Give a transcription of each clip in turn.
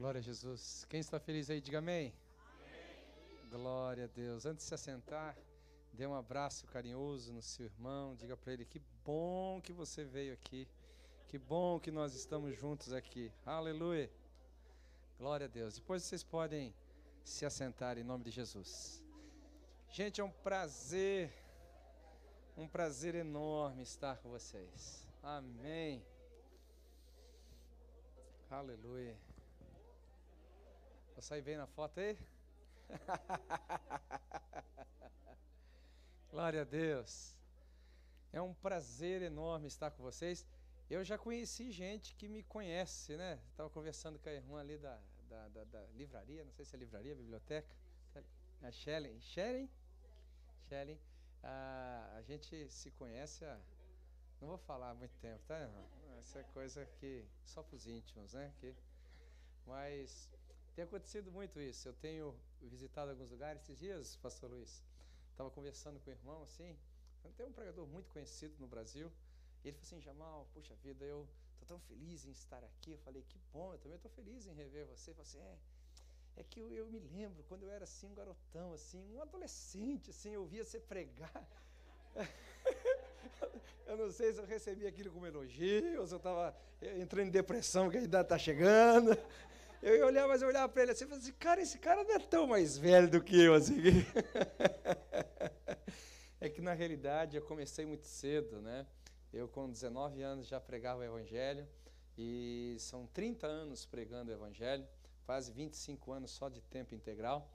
Glória a Jesus. Quem está feliz aí, diga amém. amém. Glória a Deus. Antes de se assentar, dê um abraço carinhoso no seu irmão. Diga para ele que bom que você veio aqui. Que bom que nós estamos juntos aqui. Aleluia. Glória a Deus. Depois vocês podem se assentar em nome de Jesus. Gente, é um prazer, um prazer enorme estar com vocês. Amém. Aleluia. Vou sair bem na foto aí? Glória a Deus. É um prazer enorme estar com vocês. Eu já conheci gente que me conhece, né? Estava conversando com a irmã ali da, da, da, da, livraria, não sei se é livraria, biblioteca. A Shellen. Shellen? Shellen. Ah, a gente se conhece há. Não vou falar há muito tempo, tá, irmão? Essa é coisa que. Só para os íntimos, né? Que, mas tem acontecido muito isso. Eu tenho visitado alguns lugares esses dias, pastor Luiz. Estava conversando com o irmão assim. Tem um pregador muito conhecido no Brasil. E ele falou assim: Jamal, puxa vida, eu estou tão feliz em estar aqui. Eu falei: que bom, eu também estou feliz em rever você. Ele falou assim: é. É que eu, eu, me lembro quando eu era assim, um garotão, assim, um adolescente, assim, eu via você pregar. eu não sei se eu recebi aquilo como elogio, ou se eu estava entrando em depressão, que a idade está chegando. Eu ia olhar, mas eu olhava para ele assim e falava assim, cara, esse cara não é tão mais velho do que eu, assim. é que na realidade eu comecei muito cedo, né? Eu com 19 anos já pregava o evangelho e são 30 anos pregando o evangelho, quase 25 anos só de tempo integral.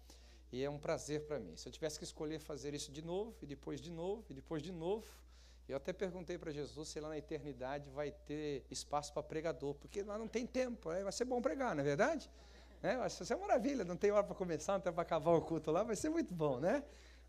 E é um prazer para mim. Se eu tivesse que escolher fazer isso de novo, e depois de novo, e depois de novo, eu até perguntei para Jesus se lá na eternidade vai ter espaço para pregador, porque lá não tem tempo, vai ser bom pregar, não é verdade? Né? Vai ser uma maravilha, não tem hora para começar, não tem para acabar o culto lá, vai ser muito bom, né?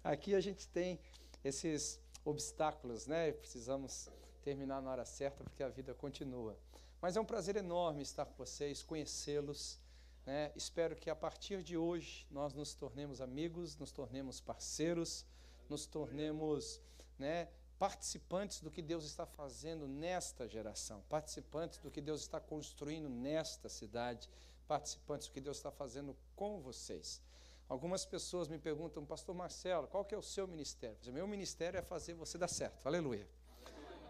Aqui a gente tem esses obstáculos, né? Precisamos terminar na hora certa, porque a vida continua. Mas é um prazer enorme estar com vocês, conhecê-los. Né? Espero que a partir de hoje nós nos tornemos amigos, nos tornemos parceiros, nos tornemos né, participantes do que Deus está fazendo nesta geração, participantes do que Deus está construindo nesta cidade, participantes do que Deus está fazendo com vocês. Algumas pessoas me perguntam, Pastor Marcelo, qual que é o seu ministério? Meu ministério é fazer você dar certo, aleluia.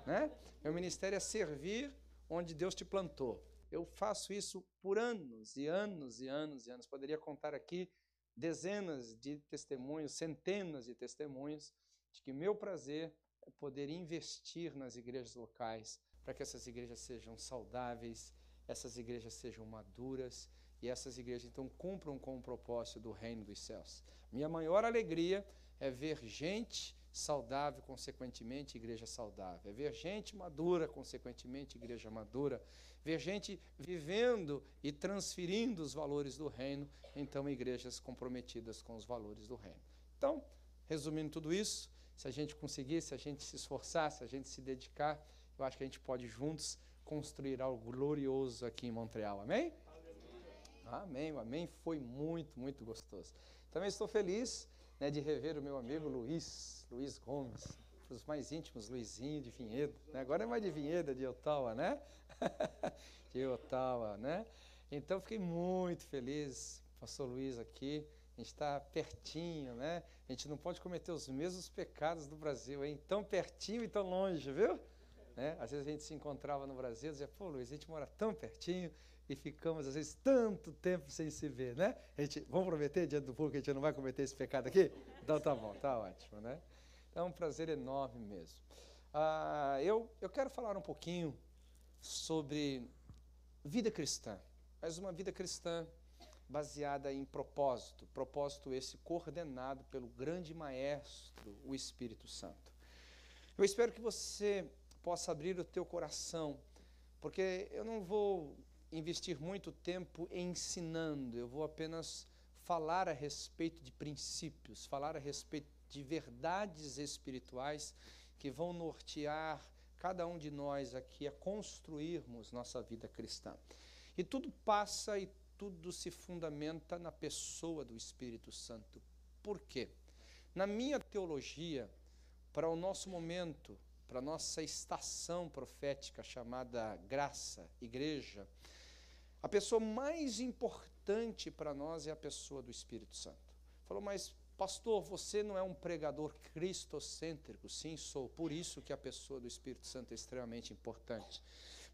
Né? Meu ministério é servir onde Deus te plantou. Eu faço isso por anos e anos e anos e anos. Poderia contar aqui dezenas de testemunhos, centenas de testemunhos de que meu prazer poder investir nas igrejas locais, para que essas igrejas sejam saudáveis, essas igrejas sejam maduras e essas igrejas então cumpram com o propósito do reino dos céus. Minha maior alegria é ver gente saudável, consequentemente, igreja saudável. É ver gente madura, consequentemente, igreja madura. Ver gente vivendo e transferindo os valores do reino, então, igrejas comprometidas com os valores do reino. Então, resumindo tudo isso, se a gente conseguir, se a gente se esforçar, se a gente se dedicar, eu acho que a gente pode juntos construir algo glorioso aqui em Montreal. Amém? Amém. O amém foi muito, muito gostoso. Também estou feliz né, de rever o meu amigo Luiz, Luiz Gomes, os mais íntimos, Luizinho de Vinhedo. Né? Agora é mais de Vinhedo, de Ottawa, né? de Ottawa, né? Então fiquei muito feliz, pastor Luiz aqui, a gente está pertinho, né? A gente não pode cometer os mesmos pecados do Brasil, hein? Tão pertinho e tão longe, viu? Né? Às vezes a gente se encontrava no Brasil e dizia, pô, Luiz, a gente mora tão pertinho e ficamos, às vezes, tanto tempo sem se ver, né? A gente, vamos prometer diante do público que a gente não vai cometer esse pecado aqui? Então tá bom, tá ótimo, né? É um prazer enorme mesmo. Ah, eu, eu quero falar um pouquinho sobre vida cristã, mas uma vida cristã baseada em propósito, propósito esse coordenado pelo grande maestro, o Espírito Santo. Eu espero que você possa abrir o teu coração, porque eu não vou investir muito tempo ensinando, eu vou apenas falar a respeito de princípios, falar a respeito de verdades espirituais que vão nortear cada um de nós aqui a construirmos nossa vida cristã. E tudo passa e tudo se fundamenta na pessoa do Espírito Santo. Por quê? Na minha teologia, para o nosso momento, para a nossa estação profética chamada graça, igreja, A pessoa mais importante para nós é a pessoa do Espírito Santo. Falou, mas pastor, você não é um pregador cristocêntrico? Sim, sou. Por isso que a pessoa do Espírito Santo é extremamente importante.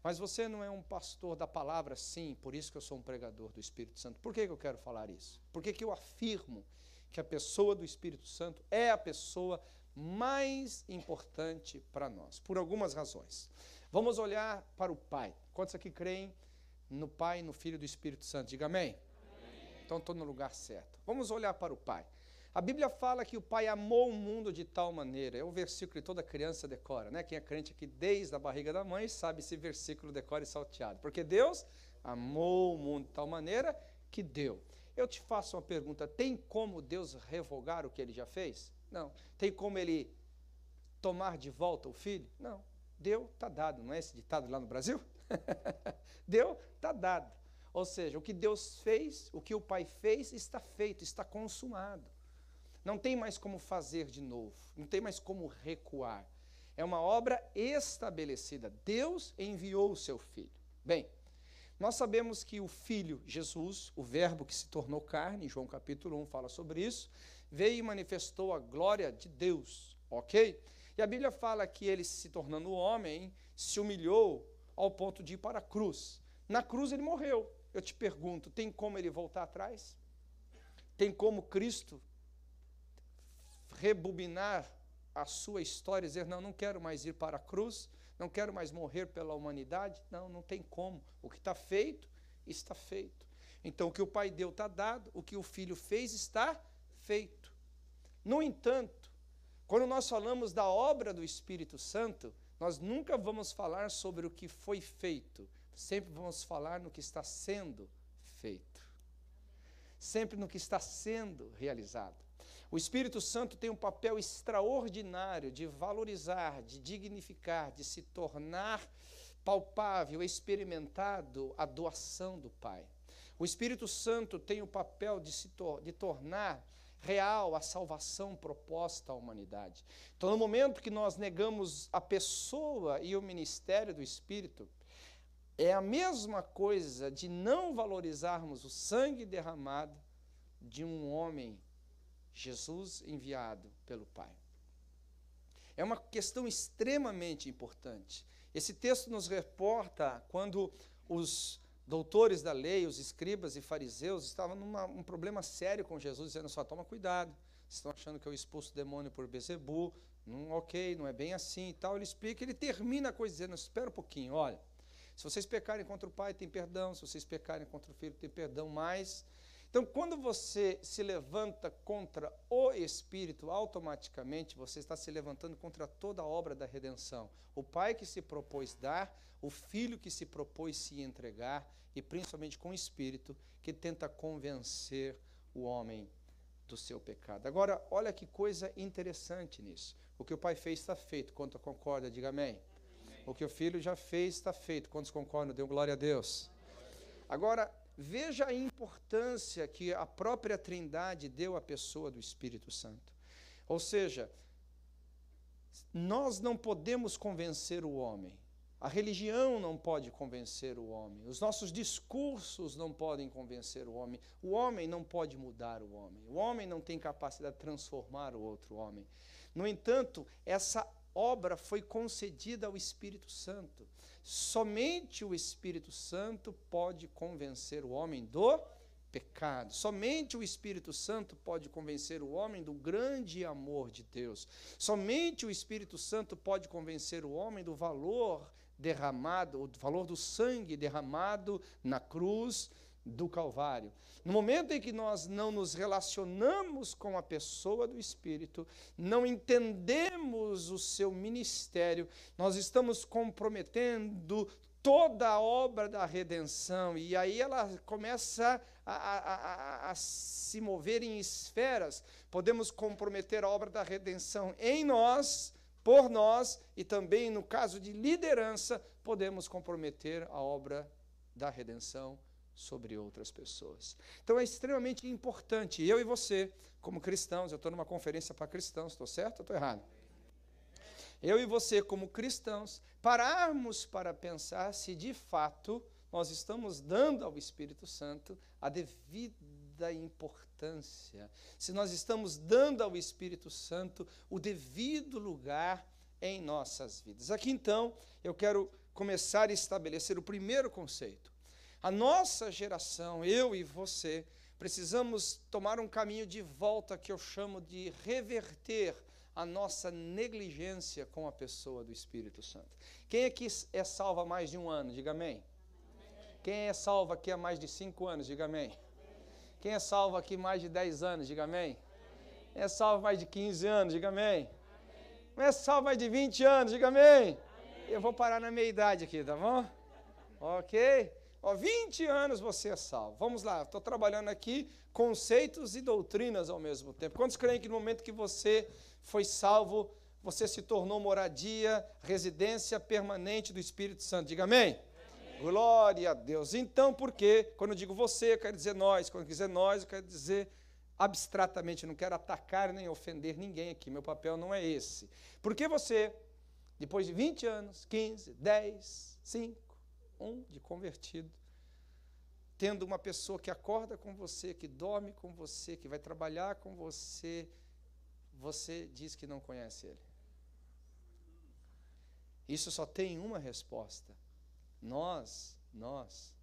Mas você não é um pastor da palavra? Sim, por isso que eu sou um pregador do Espírito Santo. Por que, que eu quero falar isso? Porque que eu afirmo que a pessoa do Espírito Santo é a pessoa mais importante para nós, por algumas razões. Vamos olhar para o Pai. Quantos aqui creem no Pai e no Filho do Espírito Santo? Diga amém. amém. Então estou no lugar certo. Vamos olhar para o Pai. A Bíblia fala que o Pai amou o mundo de tal maneira. É um versículo que toda criança decora, né? Quem é crente aqui desde a barriga da mãe sabe esse versículo decora e salteado. Porque Deus amou o mundo de tal maneira que deu. Eu te faço uma pergunta: tem como Deus revogar o que ele já fez? Não. Tem como ele tomar de volta o filho? Não. Deu, está dado. Não é esse ditado lá no Brasil? Deu, está dado. Ou seja, o que Deus fez, o que o Pai fez, está feito, está consumado. Não tem mais como fazer de novo, não tem mais como recuar. É uma obra estabelecida. Deus enviou o seu filho. Bem, nós sabemos que o filho Jesus, o verbo que se tornou carne, João capítulo 1 fala sobre isso, veio e manifestou a glória de Deus, ok? E a Bíblia fala que ele, se tornando homem, se humilhou ao ponto de ir para a cruz. Na cruz ele morreu. Eu te pergunto, tem como ele voltar atrás? Tem como Cristo rebobinar a sua história e dizer: não, não quero mais ir para a cruz, não quero mais morrer pela humanidade? Não, não tem como. O que está feito, está feito. Então, o que o Pai deu está dado, o que o Filho fez está feito. No entanto, quando nós falamos da obra do Espírito Santo, nós nunca vamos falar sobre o que foi feito, sempre vamos falar no que está sendo feito. Sempre no que está sendo realizado. O Espírito Santo tem um papel extraordinário de valorizar, de dignificar, de se tornar palpável, experimentado a doação do Pai. O Espírito Santo tem o papel de se tor de tornar real a salvação proposta à humanidade. Então, no momento que nós negamos a pessoa e o ministério do Espírito, é a mesma coisa de não valorizarmos o sangue derramado de um homem, Jesus enviado pelo Pai. É uma questão extremamente importante. Esse texto nos reporta quando os doutores da lei, os escribas e fariseus, estavam num um problema sério com Jesus, dizendo só, toma cuidado, vocês estão achando que eu expulso o demônio por Bezebu, não, ok, não é bem assim e tal. Ele explica, ele termina a coisa dizendo, espera um pouquinho, olha, se vocês pecarem contra o Pai, tem perdão, se vocês pecarem contra o Filho, tem perdão, mas... Então, quando você se levanta contra o Espírito, automaticamente você está se levantando contra toda a obra da redenção. O Pai que se propôs dar, o Filho que se propôs se entregar, e principalmente com o Espírito que tenta convencer o homem do seu pecado. Agora, olha que coisa interessante nisso. O que o Pai fez está feito. Quanto concorda, diga amém. amém. O que o Filho já fez está feito. Quantos concordam? Deu glória a Deus. Agora, veja a importância que a própria Trindade deu à pessoa do Espírito Santo. Ou seja, nós não podemos convencer o homem. A religião não pode convencer o homem, os nossos discursos não podem convencer o homem, o homem não pode mudar o homem, o homem não tem capacidade de transformar o outro homem. No entanto, essa obra foi concedida ao Espírito Santo. Somente o Espírito Santo pode convencer o homem do pecado. Somente o Espírito Santo pode convencer o homem do grande amor de Deus. Somente o Espírito Santo pode convencer o homem do valor derramado, o valor do sangue derramado na cruz do Calvário. No momento em que nós não nos relacionamos com a pessoa do Espírito, não entendemos o seu ministério, nós estamos comprometendo toda a obra da redenção, e aí ela começa a, a, a, a, se mover em esferas. Podemos comprometer a obra da redenção em nós, por nós e também, no caso de liderança, podemos comprometer a obra da redenção sobre outras pessoas. Então é extremamente importante, eu e você, como cristãos, eu estou numa conferência para cristãos, estou certo ou estou errado? Eu e você, como cristãos, pararmos para pensar se de fato nós estamos dando ao Espírito Santo a devida importância, se nós estamos dando ao Espírito Santo o devido lugar em nossas vidas. Aqui então, eu quero começar a estabelecer o primeiro conceito. A nossa geração, eu e você, precisamos tomar um caminho de volta que eu chamo de reverter a nossa negligência com a pessoa do Espírito Santo. Quem aqui é salvo há mais de um ano? Diga amém. Quem é salvo aqui há mais de cinco anos? Diga amém. Quem é salvo aqui mais de dez anos? Diga amém. Quem é salvo mais de 15 anos? Diga amém. Quem é salvo mais de 20 anos? Diga amém. Eu vou parar na meia idade aqui, tá bom? Ok? Ó, 20 anos você é salvo. Vamos lá, estou trabalhando aqui conceitos e doutrinas ao mesmo tempo. Quantos creem que no momento que você foi salvo, você se tornou moradia, residência permanente do Espírito Santo. Diga amém. amém. Glória a Deus. Então, por quê? Quando eu digo você, eu quero dizer nós. Quando eu dizer nós, eu quero dizer abstratamente. Não quero atacar nem ofender ninguém aqui. Meu papel não é esse. Porque você, depois de 20 anos, 15, 10, 5, 1 de convertido, tendo uma pessoa que acorda com você, que dorme com você, que vai trabalhar com você, você diz que não conhece Ele. Isso só tem uma resposta. Nós, nós,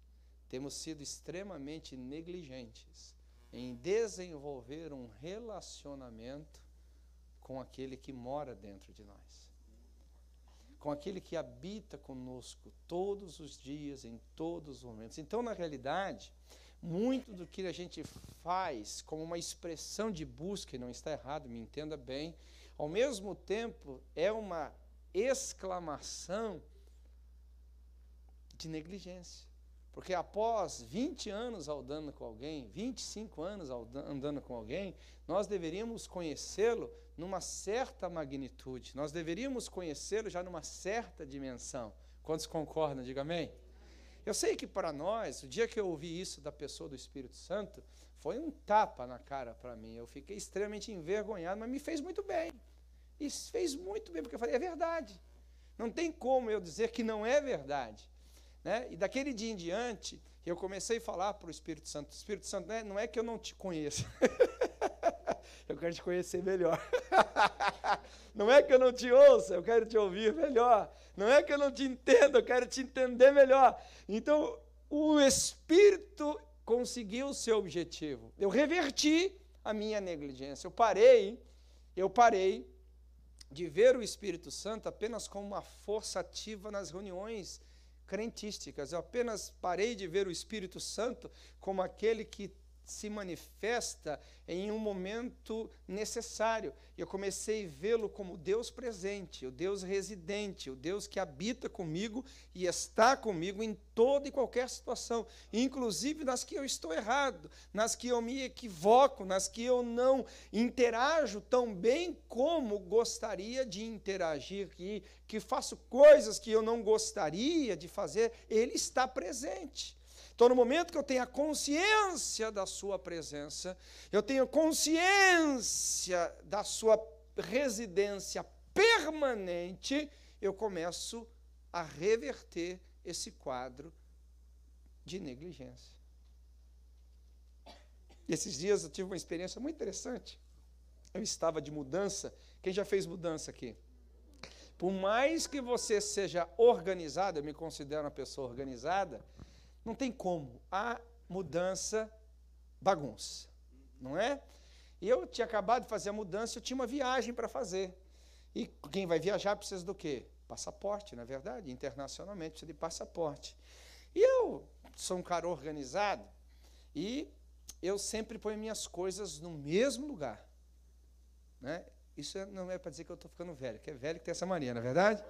temos sido extremamente negligentes em desenvolver um relacionamento com aquele que mora dentro de nós. Com aquele que habita conosco todos os dias, em todos os momentos. Então, na realidade, muito do que a gente faz como uma expressão de busca, e não está errado, me entenda bem, ao mesmo tempo é uma exclamação de negligência. Porque após 20 anos andando com alguém, 25 anos andando com alguém, nós deveríamos conhecê-lo numa certa magnitude, nós deveríamos conhecê-lo já numa certa dimensão. Quantos concordam? Diga amém. Eu sei que para nós, o dia que eu ouvi isso da pessoa do Espírito Santo, foi um tapa na cara para mim. Eu fiquei extremamente envergonhado, mas me fez muito bem. E fez muito bem, porque eu falei, é verdade. Não tem como eu dizer que não é verdade. Né? E daquele dia em diante, eu comecei a falar para o Espírito Santo: Espírito Santo, né? não é que eu não te conheço. eu quero te conhecer melhor. não é que eu não te ouça, eu quero te ouvir melhor. Não é que eu não te entendo, eu quero te entender melhor. Então, o Espírito conseguiu o seu objetivo. Eu reverti a minha negligência. Eu parei, eu parei de ver o Espírito Santo apenas como uma força ativa nas reuniões crentísticas. Eu apenas parei de ver o Espírito Santo como aquele que se manifesta em um momento necessário. Eu comecei a vê-lo como Deus presente, o Deus residente, o Deus que habita comigo e está comigo em toda e qualquer situação, inclusive nas que eu estou errado, nas que eu me equivoco, nas que eu não interajo tão bem como gostaria de interagir, que, que faço coisas que eu não gostaria de fazer, Ele está presente. Então, no momento que eu tenho a consciência da Sua presença, eu tenho consciência da Sua residência permanente, eu começo a reverter esse quadro de negligência. Esses dias eu tive uma experiência muito interessante. Eu estava de mudança. Quem já fez mudança aqui? Por mais que você seja organizado, eu me considero uma pessoa organizada, não tem como. A mudança bagunça, não é? Eu tinha acabado de fazer a mudança, eu tinha uma viagem para fazer. E quem vai viajar precisa do quê? Passaporte, não é verdade? Internacionalmente precisa de passaporte. E eu sou um cara organizado e eu sempre ponho minhas coisas no mesmo lugar. Né? Isso não é para dizer que eu estou ficando velho, que é velho que tem essa mania, não é verdade?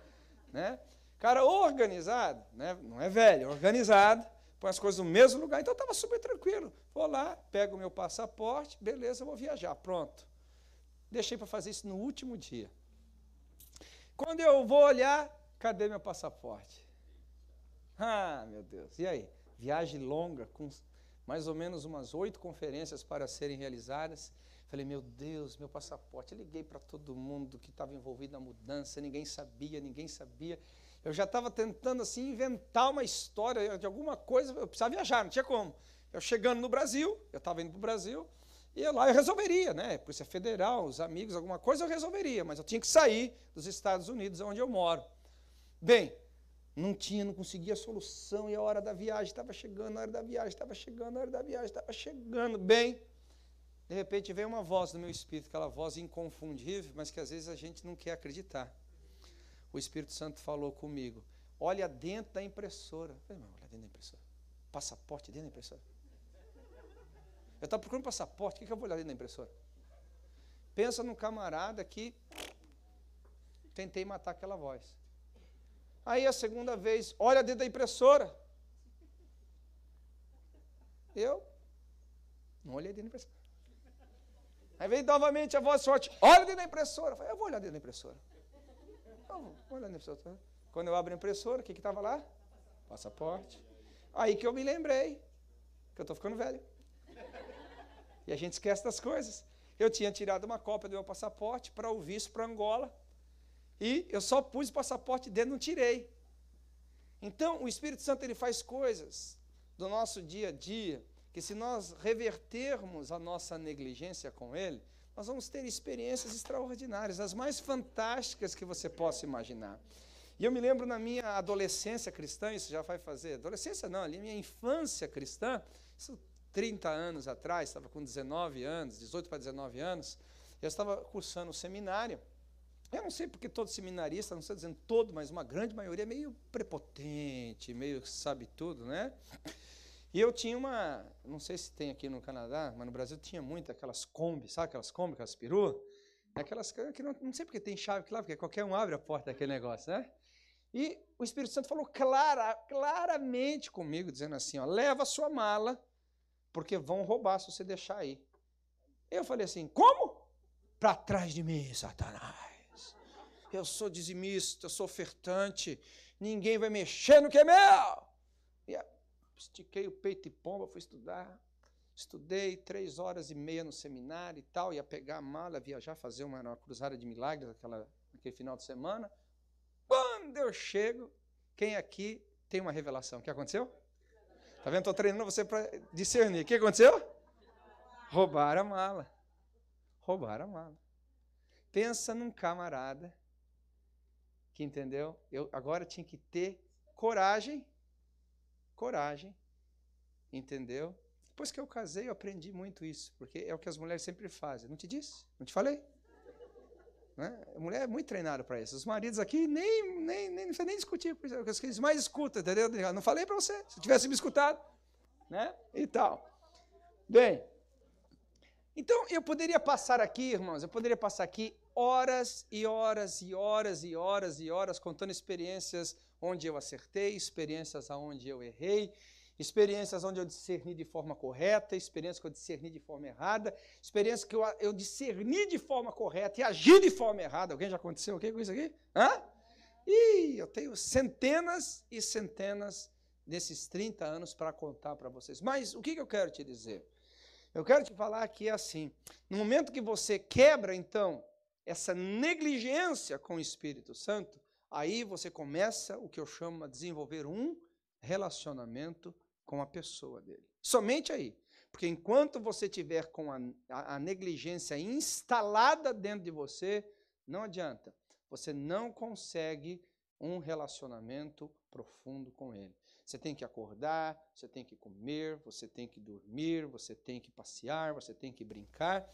Né? Cara organizado, né? não é velho, é organizado, põe as coisas no mesmo lugar. Então estava super tranquilo. Vou lá, pego o meu passaporte, beleza, vou viajar. Pronto. Deixei para fazer isso no último dia. Quando eu vou olhar, cadê meu passaporte? Ah, meu Deus. E aí? Viagem longa, com mais ou menos umas oito conferências para serem realizadas. Falei, meu Deus, meu passaporte. Eu liguei para todo mundo que estava envolvido na mudança, ninguém sabia, ninguém sabia. Eu já estava tentando assim inventar uma história de alguma coisa, eu precisava viajar, não tinha como. Eu chegando no Brasil, eu estava indo para o Brasil, e lá eu resolveria, né? Polícia Federal, os amigos, alguma coisa eu resolveria, mas eu tinha que sair dos Estados Unidos, onde eu moro. Bem, não tinha, não conseguia solução, e a hora da viagem estava chegando, a hora da viagem estava chegando, a hora da viagem estava chegando. Bem, de repente veio uma voz no meu espírito, aquela voz inconfundível, mas que às vezes a gente não quer acreditar. O Espírito Santo falou comigo: olha dentro da impressora. Eu falei, olha dentro da impressora. Passaporte dentro da impressora. Eu estava procurando passaporte, o que, que eu vou olhar dentro da impressora? Pensa num camarada que tentei matar aquela voz. Aí a segunda vez, olha dentro da impressora. Eu não olhei dentro da impressora. Aí veio novamente a voz forte, olha dentro da impressora. Eu falei, eu vou olhar dentro da impressora. Vou impressora. Quando eu abro a impressora, o que estava lá? Passaporte. Aí que eu me lembrei que eu estou ficando velho. E a gente esquece das coisas. Eu tinha tirado uma cópia do meu passaporte para o visto para Angola. E eu só pus o passaporte dentro, não tirei. Então, o Espírito Santo ele faz coisas do nosso dia a dia que se nós revertermos a nossa negligência com ele, nós vamos ter experiências extraordinárias, as mais fantásticas que você possa imaginar. E eu me lembro na minha adolescência cristã, isso já vai fazer, adolescência não, ali minha infância cristã, isso 30 anos atrás, estava com 19 anos, 18 para 19 anos, eu estava cursando o seminário. Eu não sei porque todo seminarista, não estou dizendo todo, mas uma grande maioria é meio prepotente, meio sabe tudo, né? E eu tinha uma, não sei se tem aqui no Canadá, mas no Brasil tinha muito aquelas Kombi, sabe aquelas Kombi, aquelas peru? Aquelas que não, não sei porque tem chave lá, porque qualquer um abre a porta daquele negócio, né? E o Espírito Santo falou clara, claramente comigo, dizendo assim: ó, leva a sua mala, porque vão roubar se você deixar aí. Eu falei assim: como? Para trás de mim, Satanás. Eu sou dizimista, eu sou ofertante, ninguém vai mexer no que é meu. E estiquei o peito e pomba, fui estudar. Estudei três horas e meia no seminário e tal, ia pegar a mala, viajar, fazer uma, uma cruzada de milagres aquela, naquele final de semana. Quando eu chego, quem aqui tem uma revelação? O que aconteceu? Tá vendo? Estou treinando você para discernir. O que aconteceu? Roubaram a mala. Roubaram a mala. Pensa num camarada que entendeu? Eu agora tinha que ter coragem coragem, entendeu? Depois que eu casei, eu aprendi muito isso, porque é o que as mulheres sempre fazem. Não te disse? Não te falei? Né? A mulher é muito treinada para isso. Os maridos aqui nem, nem, nem, não nem discutir isso. É eles mais escutam, entendeu? Não falei para você. Se tivesse me escutado, né? E tal. Bem, então eu poderia passar aqui, irmãos, eu poderia passar aqui horas e horas e horas e horas e horas contando experiências onde eu acertei, experiências onde eu errei, experiências onde eu discerni de forma correta, experiências que eu discerni de forma errada, experiências que eu, eu discerni de forma correta e agi de forma errada. Alguém já aconteceu o okay, com isso aqui? Hã? E eu tenho centenas e centenas desses 30 anos para contar para vocês. Mas o que, que eu quero te dizer? Eu quero te falar que é assim: no momento que você quebra, então, essa negligência com o Espírito Santo, aí você começa o que eu chamo de desenvolver um relacionamento com a pessoa dele. Somente aí. Porque enquanto você tiver com a, a, a, negligência instalada dentro de você, não adianta. Você não consegue um relacionamento profundo com ele. Você tem que acordar, você tem que comer, você tem que dormir, você tem que passear, você tem que brincar.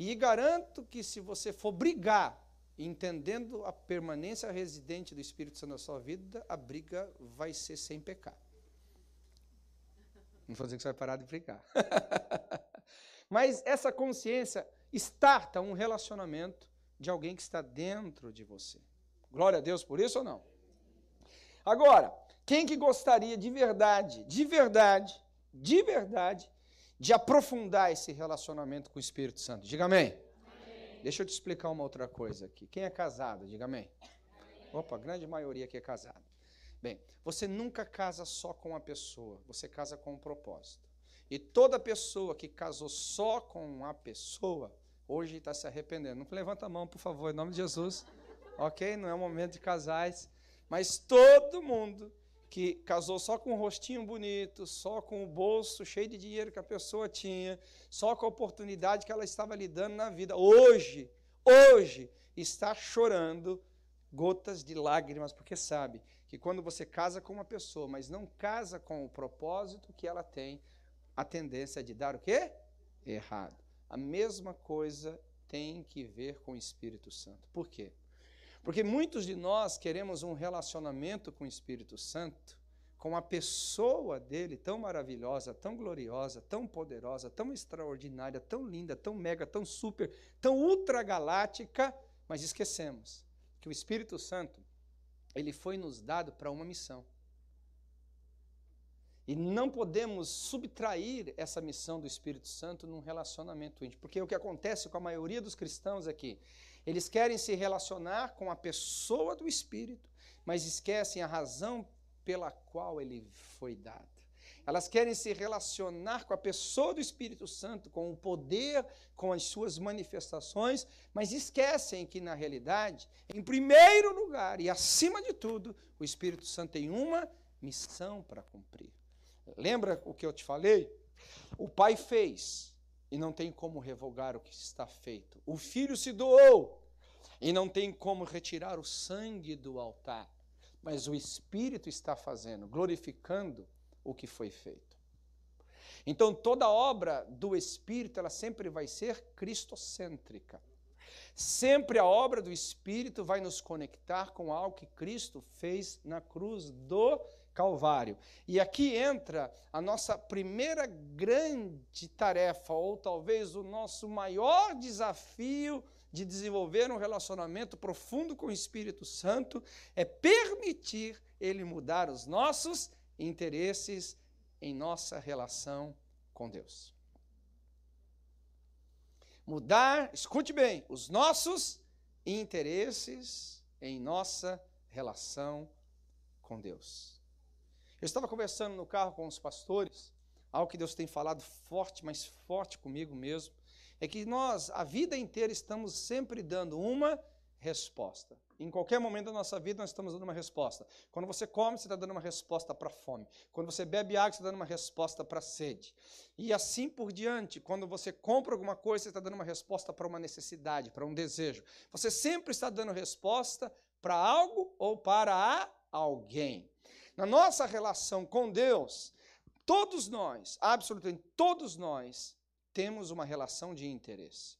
E garanto que se você for brigar, entendendo a permanência residente do Espírito Santo na sua vida, a briga vai ser sem pecado. Não vou dizer que você vai parar de brigar. Mas essa consciência starta um relacionamento de alguém que está dentro de você. Glória a Deus por isso ou não? Agora, quem que gostaria de verdade, de verdade, de verdade, de aprofundar esse relacionamento com o Espírito Santo. Diga amém. amém. Deixa eu te explicar uma outra coisa aqui. Quem é casado? Diga amém. amém. Opa, a grande maioria aqui é casada. Bem, você nunca casa só com uma pessoa, você casa com um propósito. E toda pessoa que casou só com uma pessoa, hoje está se arrependendo. Não levanta a mão, por favor, em nome de Jesus. Ok? Não é o momento de casais. Mas todo mundo que casou só com um rostinho bonito, só com o bolso cheio de dinheiro que a pessoa tinha, só com a oportunidade que ela estava lidando na vida, hoje, hoje, está chorando gotas de lágrimas, porque sabe que quando você casa com uma pessoa, mas não casa com o propósito que ela tem, a tendência é de dar o quê? Errado. A mesma coisa tem que ver com o Espírito Santo. Por quê? Porque muitos de nós queremos um relacionamento com o Espírito Santo, com a pessoa dele tão maravilhosa, tão gloriosa, tão poderosa, tão extraordinária, tão linda, tão mega, tão super, tão ultra galáctica, mas esquecemos que o Espírito Santo, ele foi nos dado para uma missão. E não podemos subtrair essa missão do Espírito Santo num relacionamento íntimo, porque o que acontece com a maioria dos cristãos aqui, eles querem se relacionar com a pessoa do Espírito, mas esquecem a razão pela qual ele foi dado. Elas querem se relacionar com a pessoa do Espírito Santo, com o poder, com as suas manifestações, mas esquecem que, na realidade, em primeiro lugar e acima de tudo, o Espírito Santo tem uma missão para cumprir. Lembra o que eu te falei? O Pai fez, e não tem como revogar o que está feito. O filho se doou e não tem como retirar o sangue do altar. Mas o Espírito está fazendo, glorificando o que foi feito. Então toda obra do Espírito, ela sempre vai ser cristocêntrica. Sempre a obra do Espírito vai nos conectar com algo que Cristo fez na cruz do Calvário. E aqui entra a nossa primeira grande tarefa, ou talvez o nosso maior desafio de desenvolver um relacionamento profundo com o Espírito Santo, é permitir ele mudar os nossos interesses em nossa relação com Deus. Mudar, escute bem, os nossos interesses em nossa relação com Deus. Eu estava conversando no carro com os pastores, algo que Deus tem falado forte, mas forte comigo mesmo, é que nós, a vida inteira, estamos sempre dando uma resposta. Em qualquer momento da nossa vida, nós estamos dando uma resposta. Quando você come, você está dando uma resposta para a fome. Quando você bebe água, você está dando uma resposta para a sede. E assim por diante. Quando você compra alguma coisa, você está dando uma resposta para uma necessidade, para um desejo. Você sempre está dando resposta para algo ou para alguém. Na nossa relação com Deus, todos nós, absolutamente todos nós, temos uma relação de interesse.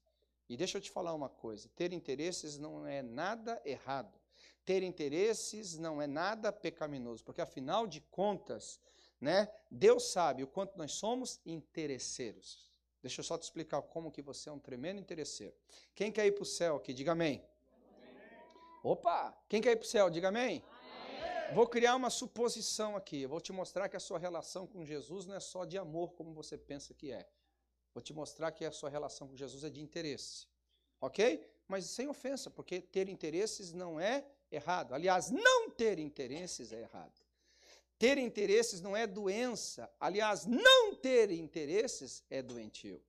E deixa eu te falar uma coisa: ter interesses não é nada errado. Ter interesses não é nada pecaminoso, porque afinal de contas, né, Deus sabe o quanto nós somos interesseiros. Deixa eu só te explicar como que você é um tremendo interesseiro. Quem quer ir para o céu aqui, diga amém. amém. Opa! Quem quer ir para o céu, diga amém. amém. Vou criar uma suposição aqui. Eu vou te mostrar que a sua relação com Jesus não é só de amor, como você pensa que é. Vou te mostrar que a sua relação com Jesus é de interesse. Ok? Mas sem ofensa, porque ter interesses não é errado. Aliás, não ter interesses é errado. Ter interesses não é doença. Aliás, não ter interesses é doentio.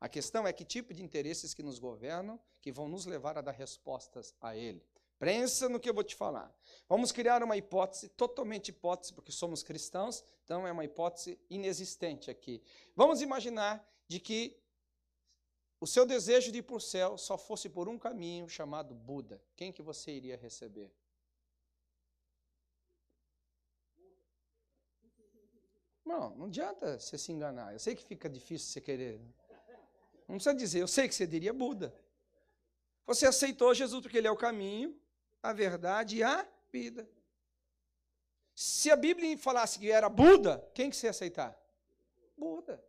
A questão é que tipo de interesses que nos governam, que vão nos levar a dar respostas a ele. Pensa no que eu vou te falar. Vamos criar uma hipótese, totalmente hipótese, porque somos cristãos, então é uma hipótese inexistente aqui. Vamos imaginar de que o seu desejo de ir para o céu só fosse por um caminho chamado Buda. Quem que você iria receber? Não, não adianta você se enganar. Eu sei que fica difícil você querer. Não precisa dizer, eu sei que você diria Buda. Você aceitou Jesus porque ele é o caminho, a verdade e a vida. Se a Bíblia falasse que era Buda, quem que você ia aceitar? Buda.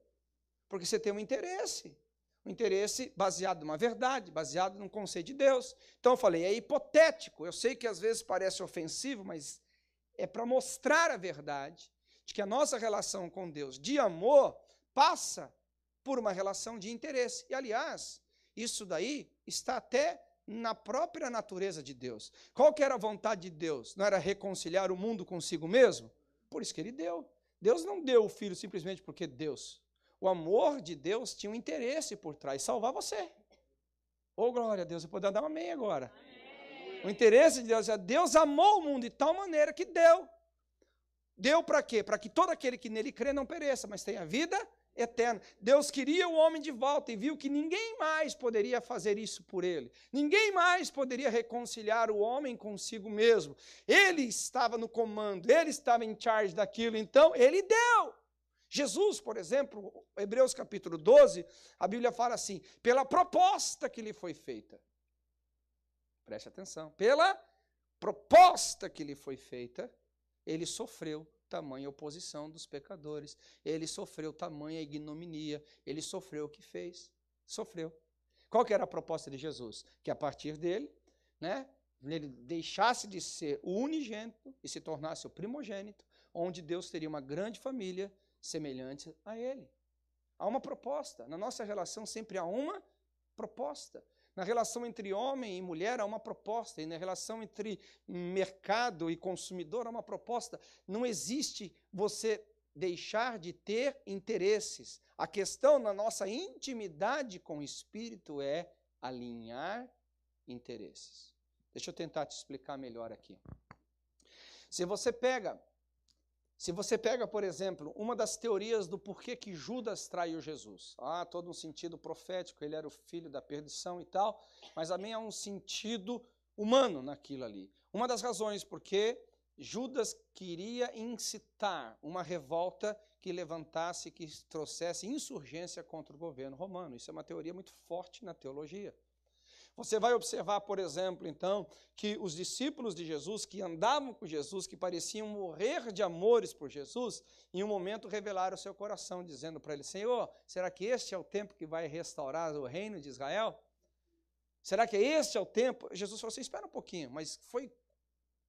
Porque você tem um interesse. Um interesse baseado numa verdade, baseado num conceito de Deus. Então eu falei, é hipotético. Eu sei que às vezes parece ofensivo, mas é para mostrar a verdade de que a nossa relação com Deus de amor passa por uma relação de interesse. E aliás, isso daí está até na própria natureza de Deus. Qual que era a vontade de Deus? Não era reconciliar o mundo consigo mesmo? Por isso que ele deu. Deus não deu o filho simplesmente porque Deus. O amor de Deus tinha um interesse por trás, salvar você. Ô oh, glória a Deus, eu poder dar um amém agora. Amém. O interesse de Deus é Deus amou o mundo de tal maneira que deu. Deu para quê? Para que todo aquele que nele crê não pereça, mas tenha vida eterna. Deus queria o homem de volta e viu que ninguém mais poderia fazer isso por ele. Ninguém mais poderia reconciliar o homem consigo mesmo. Ele estava no comando, ele estava em charge daquilo, então ele deu. Jesus, por exemplo, Hebreus capítulo 12, a Bíblia fala assim: pela proposta que lhe foi feita. Preste atenção. Pela proposta que lhe foi feita, ele sofreu tamanha oposição dos pecadores, ele sofreu tamanha ignominia, ele sofreu o que fez, sofreu. Qual que era a proposta de Jesus? Que a partir dele, né, ele deixasse de ser o unigênito e se tornasse o primogênito, onde Deus teria uma grande família semelhante a ele. Há uma proposta. Na nossa relação sempre há uma proposta. Na relação entre homem e mulher há uma proposta, e na relação entre mercado e consumidor há uma proposta. Não existe você deixar de ter interesses. A questão na nossa intimidade com o Espírito é alinhar interesses. Deixa eu tentar te explicar melhor aqui. Se você pega se você pega, por exemplo, uma das teorias do porquê que Judas traiu Jesus, há todo um sentido profético, ele era o filho da perdição e tal, mas também há um sentido humano naquilo ali. Uma das razões porque Judas queria incitar uma revolta que levantasse, que trouxesse insurgência contra o governo romano. Isso é uma teoria muito forte na teologia. Você vai observar, por exemplo, então, que os discípulos de Jesus, que andavam com Jesus, que pareciam morrer de amores por Jesus, em um momento revelaram o seu coração, dizendo para ele: Senhor, será que este é o tempo que vai restaurar o reino de Israel? Será que este é o tempo? Jesus falou assim: espera um pouquinho, mas foi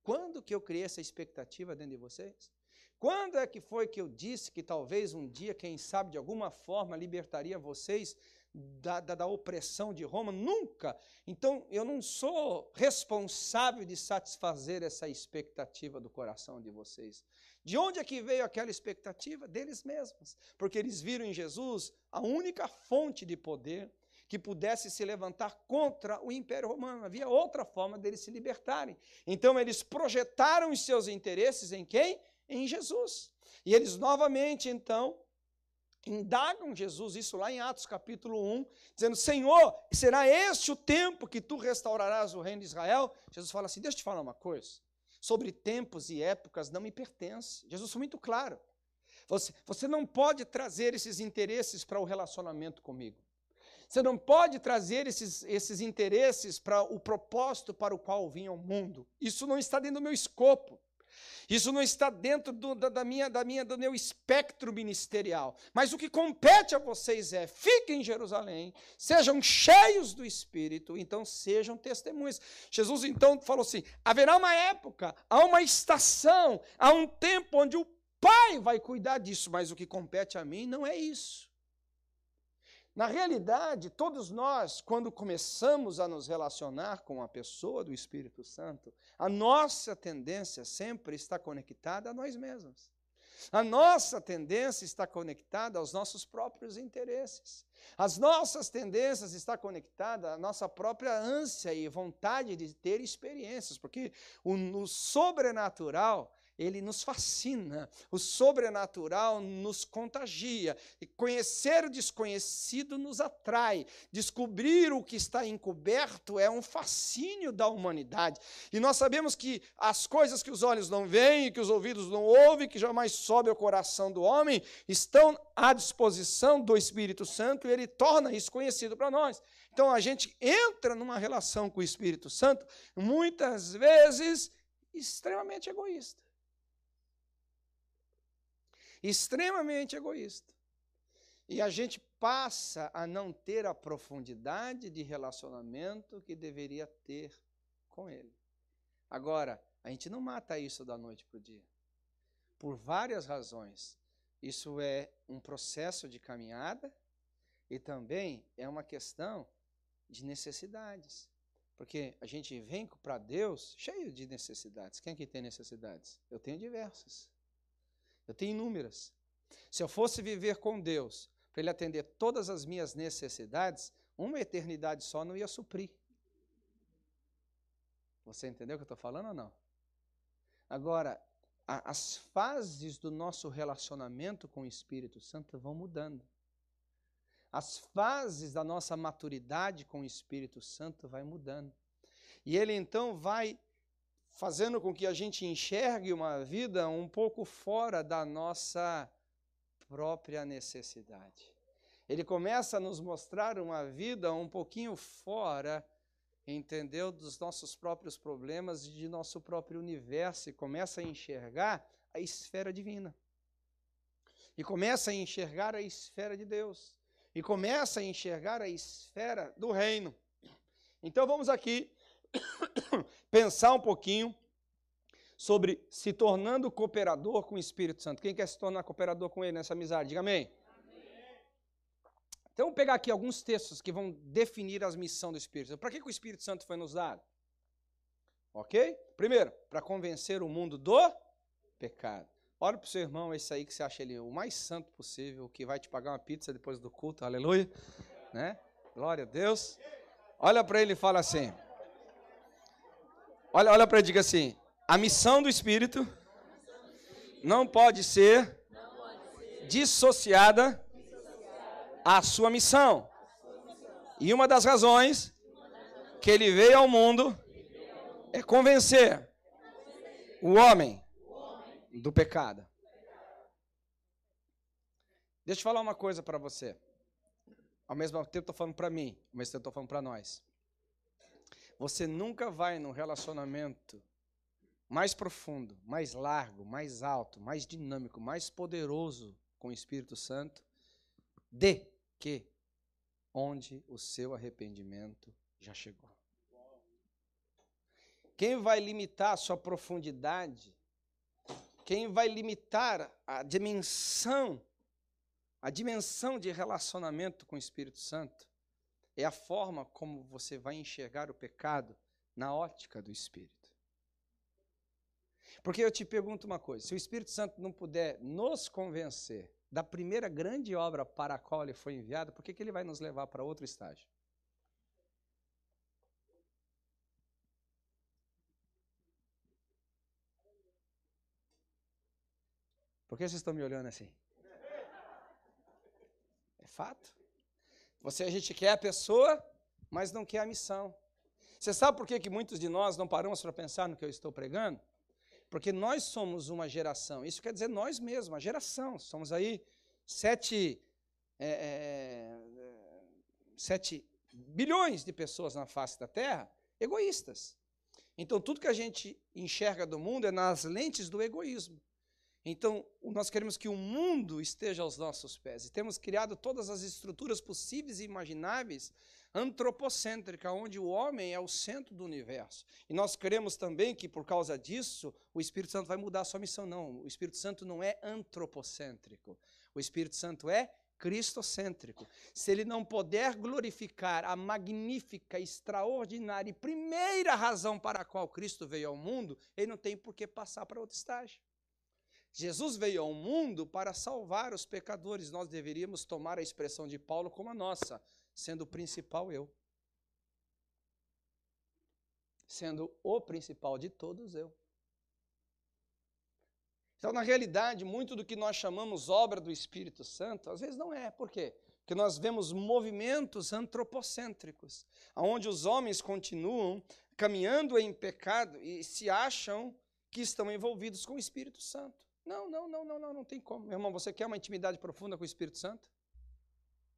quando que eu criei essa expectativa dentro de vocês? Quando é que foi que eu disse que talvez um dia, quem sabe, de alguma forma, libertaria vocês da, da, da, opressão de Roma, nunca. Então, eu não sou responsável de satisfazer essa expectativa do coração de vocês. De onde é que veio aquela expectativa? Deles mesmos. Porque eles viram em Jesus a única fonte de poder que pudesse se levantar contra o Império Romano. Havia outra forma deles se libertarem. Então, eles projetaram os seus interesses em quem? Em Jesus. E eles novamente, então, indagam Jesus, isso lá em Atos capítulo 1, dizendo: Senhor, será este o tempo que tu restaurarás o reino de Israel? Jesus fala assim: Deixa eu te falar uma coisa. Sobre tempos e épocas não me pertence. Jesus foi muito claro. Você, você não pode trazer esses interesses para o relacionamento comigo. Você não pode trazer esses, esses interesses para o propósito para o qual vinha o mundo. Isso não está dentro do meu escopo. Isso não está dentro do, da, da, minha, da minha, do meu espectro ministerial. Mas o que compete a vocês é: fiquem em Jerusalém, sejam cheios do Espírito, então sejam testemunhas. Jesus então falou assim: haverá uma época, há uma estação, há um tempo onde o Pai vai cuidar disso, mas o que compete a mim não é isso. Na realidade, todos nós, quando começamos a nos relacionar com a pessoa do Espírito Santo, a nossa tendência sempre está conectada a nós mesmos. A nossa tendência está conectada aos nossos próprios interesses. As nossas tendências estão conectadas à nossa própria ânsia e vontade de ter experiências, porque o, o sobrenatural ele nos fascina, o sobrenatural nos contagia, conhecer o desconhecido nos atrai, descobrir o que está encoberto é um fascínio da humanidade. E nós sabemos que as coisas que os olhos não veem, que os ouvidos não ouvem, que jamais sobe ao coração do homem, estão à disposição do Espírito Santo e ele torna isso conhecido para nós. Então a gente entra numa relação com o Espírito Santo, muitas vezes extremamente egoísta extremamente egoísta. E a gente passa a não ter a profundidade de relacionamento que deveria ter com ele. Agora, a gente não mata isso da noite para o dia. Por várias razões. Isso é um processo de caminhada e também é uma questão de necessidades. Porque a gente vem para Deus cheio de necessidades. Quem aqui tem necessidades? Eu tenho diversas. Eu tenho inúmeras. Se eu fosse viver com Deus para Ele atender todas as minhas necessidades, uma eternidade só não ia suprir. Você entendeu o que eu estou falando ou não? Agora, a, as fases do nosso relacionamento com o Espírito Santo vão mudando. As fases da nossa maturidade com o Espírito Santo vai mudando. E ele então vai fazendo com que a gente enxergue uma vida um pouco fora da nossa própria necessidade. Ele começa a nos mostrar uma vida um pouquinho fora, entendeu, dos nossos próprios problemas e de nosso próprio universo e começa a enxergar a esfera divina. E começa a enxergar a esfera de Deus. E começa a enxergar a esfera do reino. Então vamos aqui pensar um pouquinho sobre se tornando cooperador com o Espírito Santo. Quem quer se tornar cooperador com ele nessa amizade? Diga amém. Então, vamos pegar aqui alguns textos que vão definir as missões do Espírito Santo. Para que, que o Espírito Santo foi nos dado? Ok? Primeiro, para convencer o mundo do pecado. Olha para o seu irmão, esse aí que você acha ele o mais santo possível, que vai te pagar uma pizza depois do culto, aleluia. Né? Glória a Deus. Olha para ele e fala assim: Olha, olha para diga assim: a missão do Espírito não pode ser dissociada à sua missão. E uma das razões que ele veio ao mundo é convencer o homem do pecado. Deixa eu falar uma coisa para você. Ao mesmo tempo estou falando para mim, ao mesmo tempo estou falando para nós. Você nunca vai num relacionamento mais profundo, mais largo, mais alto, mais dinâmico, mais poderoso com o Espírito Santo, de que onde o seu arrependimento já chegou. Quem vai limitar a sua profundidade, quem vai limitar a dimensão, a dimensão de relacionamento com o Espírito Santo, é a forma como você vai enxergar o pecado na ótica do Espírito. Porque eu te pergunto uma coisa: se o Espírito Santo não puder nos convencer da primeira grande obra para a qual ele foi enviado, por que, que ele vai nos levar para outro estágio? Por que vocês estão me olhando assim? É fato. Você, a gente quer a pessoa, mas não quer a missão. Você sabe por que, que muitos de nós não paramos para pensar no que eu estou pregando? Porque nós somos uma geração, isso quer dizer nós mesmos, uma geração. Somos aí sete, é, é, sete bilhões de pessoas na face da Terra egoístas. Então, tudo que a gente enxerga do mundo é nas lentes do egoísmo. Então, nós queremos que o mundo esteja aos nossos pés. E temos criado todas as estruturas possíveis e imagináveis antropocêntrica, onde o homem é o centro do universo. E nós queremos também que, por causa disso, o Espírito Santo vai mudar a sua missão. Não, o Espírito Santo não é antropocêntrico. O Espírito Santo é cristocêntrico. Se ele não puder glorificar a magnífica, extraordinária e primeira razão para a qual Cristo veio ao mundo, ele não tem por que passar para outro estágio. Jesus veio ao mundo para salvar os pecadores. Nós deveríamos tomar a expressão de Paulo como a nossa, sendo o principal eu. Sendo o principal de todos eu. Então, na realidade, muito do que nós chamamos obra do Espírito Santo, às vezes não é. Por quê? Porque nós vemos movimentos antropocêntricos, onde os homens continuam caminhando em pecado e se acham que estão envolvidos com o Espírito Santo. Não, não, não, não, não, não tem como. Meu irmão, você quer uma intimidade profunda com o Espírito Santo?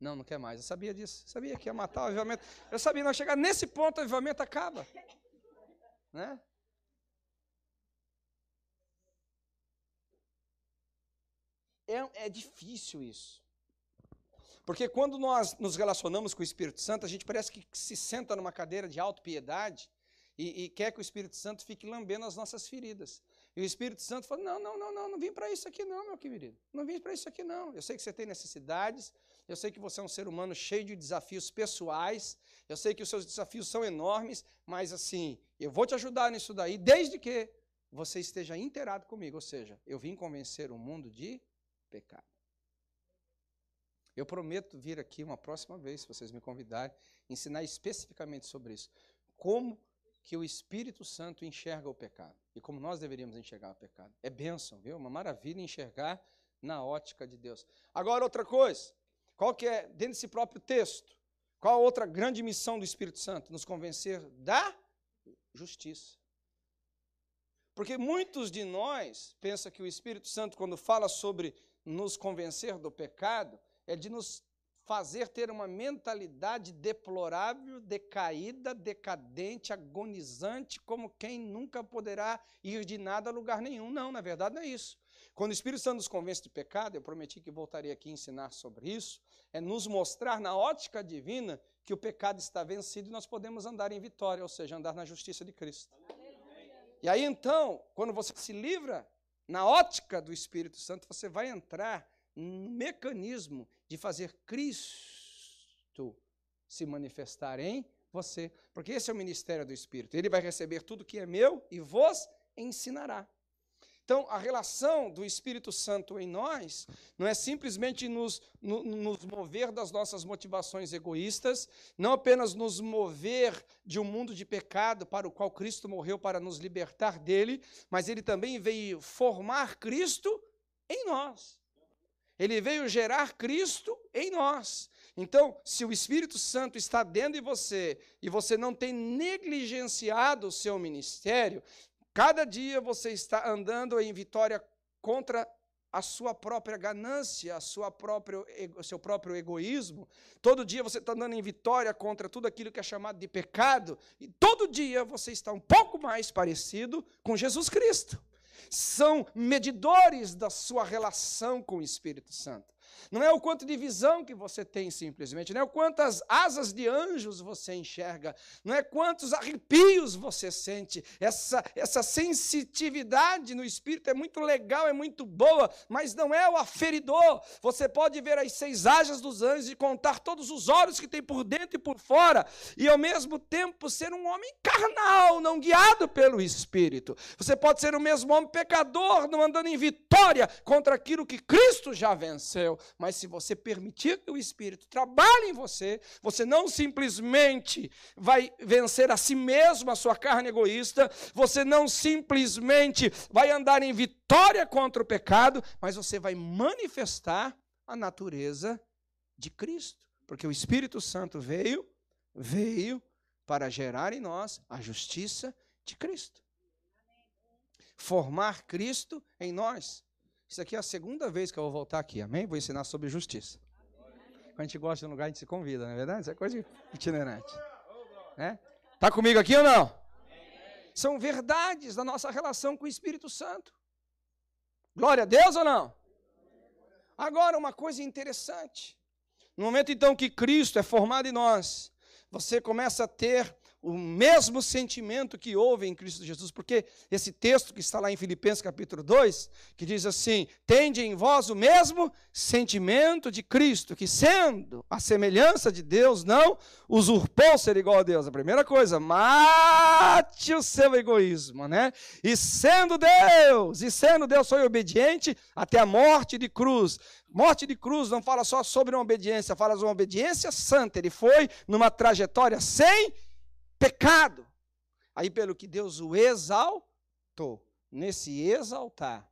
Não, não quer mais. Eu sabia disso. Eu sabia que ia matar o avivamento. Eu sabia nós chegar nesse ponto, o avivamento acaba. Né? É, é difícil isso. Porque quando nós nos relacionamos com o Espírito Santo, a gente parece que se senta numa cadeira de auto-piedade e, e quer que o Espírito Santo fique lambendo as nossas feridas. E o Espírito Santo fala: não, não, não, não, não vim para isso aqui, não, meu querido. Não vim para isso aqui, não. Eu sei que você tem necessidades, eu sei que você é um ser humano cheio de desafios pessoais, eu sei que os seus desafios são enormes, mas assim, eu vou te ajudar nisso daí, desde que você esteja inteirado comigo. Ou seja, eu vim convencer o mundo de pecado. Eu prometo vir aqui uma próxima vez, se vocês me convidarem, ensinar especificamente sobre isso. Como que o Espírito Santo enxerga o pecado e como nós deveríamos enxergar o pecado. É bênção, viu? Uma maravilha enxergar na ótica de Deus. Agora, outra coisa, qual que é, dentro desse próprio texto, qual a outra grande missão do Espírito Santo? Nos convencer da justiça. Porque muitos de nós pensam que o Espírito Santo, quando fala sobre nos convencer do pecado, é de nos fazer ter uma mentalidade deplorável, decaída, decadente, agonizante, como quem nunca poderá ir de nada a lugar nenhum. Não, na verdade não é isso. Quando o Espírito Santo nos convence de pecado, eu prometi que voltaria aqui a ensinar sobre isso, é nos mostrar na ótica divina que o pecado está vencido e nós podemos andar em vitória, ou seja, andar na justiça de Cristo. E aí então, quando você se livra na ótica do Espírito Santo, você vai entrar um mecanismo de fazer Cristo se manifestar em você, porque esse é o ministério do Espírito. Ele vai receber tudo que é meu e vos ensinará. Então, a relação do Espírito Santo em nós não é simplesmente nos, no, nos mover das nossas motivações egoístas, não apenas nos mover de um mundo de pecado para o qual Cristo morreu para nos libertar dele, mas ele também veio formar Cristo em nós. Ele veio gerar Cristo em nós. Então, se o Espírito Santo está dentro de você e você não tem negligenciado o seu ministério, cada dia você está andando em vitória contra a sua própria ganância, a sua própria, o seu próprio egoísmo. Todo dia você está andando em vitória contra tudo aquilo que é chamado de pecado. E todo dia você está um pouco mais parecido com Jesus Cristo são medidores da sua relação com o Espírito Santo. Não é o quanto de visão que você tem simplesmente, não é o quantas asas de anjos você enxerga, não é quantos arrepios você sente. Essa, essa sensitividade no espírito é muito legal, é muito boa, mas não é o aferidor. Você pode ver as seis asas dos anjos e contar todos os olhos que tem por dentro e por fora, e ao mesmo tempo ser um homem carnal, não guiado pelo espírito. Você pode ser o mesmo homem pecador, não andando em vitória contra aquilo que Cristo já venceu mas se você permitir que o Espírito trabalhe em você, você não simplesmente vai vencer a si mesmo, a sua carne egoísta, você não simplesmente vai andar em vitória contra o pecado, mas você vai manifestar a natureza de Cristo, porque o Espírito Santo veio, veio para gerar em nós a justiça de Cristo. Formar Cristo em nós. Isso aqui é a segunda vez que eu vou voltar aqui, amém? Vou ensinar sobre justiça. Quando a gente gosta de um lugar, a gente se convida, não é verdade? Isso é coisa itinerante. Né? Tá comigo aqui ou não? São verdades da nossa relação com o Espírito Santo. Glória a Deus ou não? Agora, uma coisa interessante. No momento então que Cristo é formado em nós, você começa a ter o mesmo sentimento que houve em Cristo Jesus, porque esse texto que está lá em Filipenses capítulo 2, que diz assim: Tende em vós o mesmo sentimento de Cristo, que sendo a semelhança de Deus, não usurpou ser igual a Deus. A primeira coisa, mate o seu egoísmo, né? E sendo Deus, e sendo Deus, foi obediente até a morte de cruz. Morte de cruz não fala só sobre uma obediência, fala de uma obediência santa. Ele foi numa trajetória sem pecado. Aí, pelo que Deus o exaltou, nesse exaltar,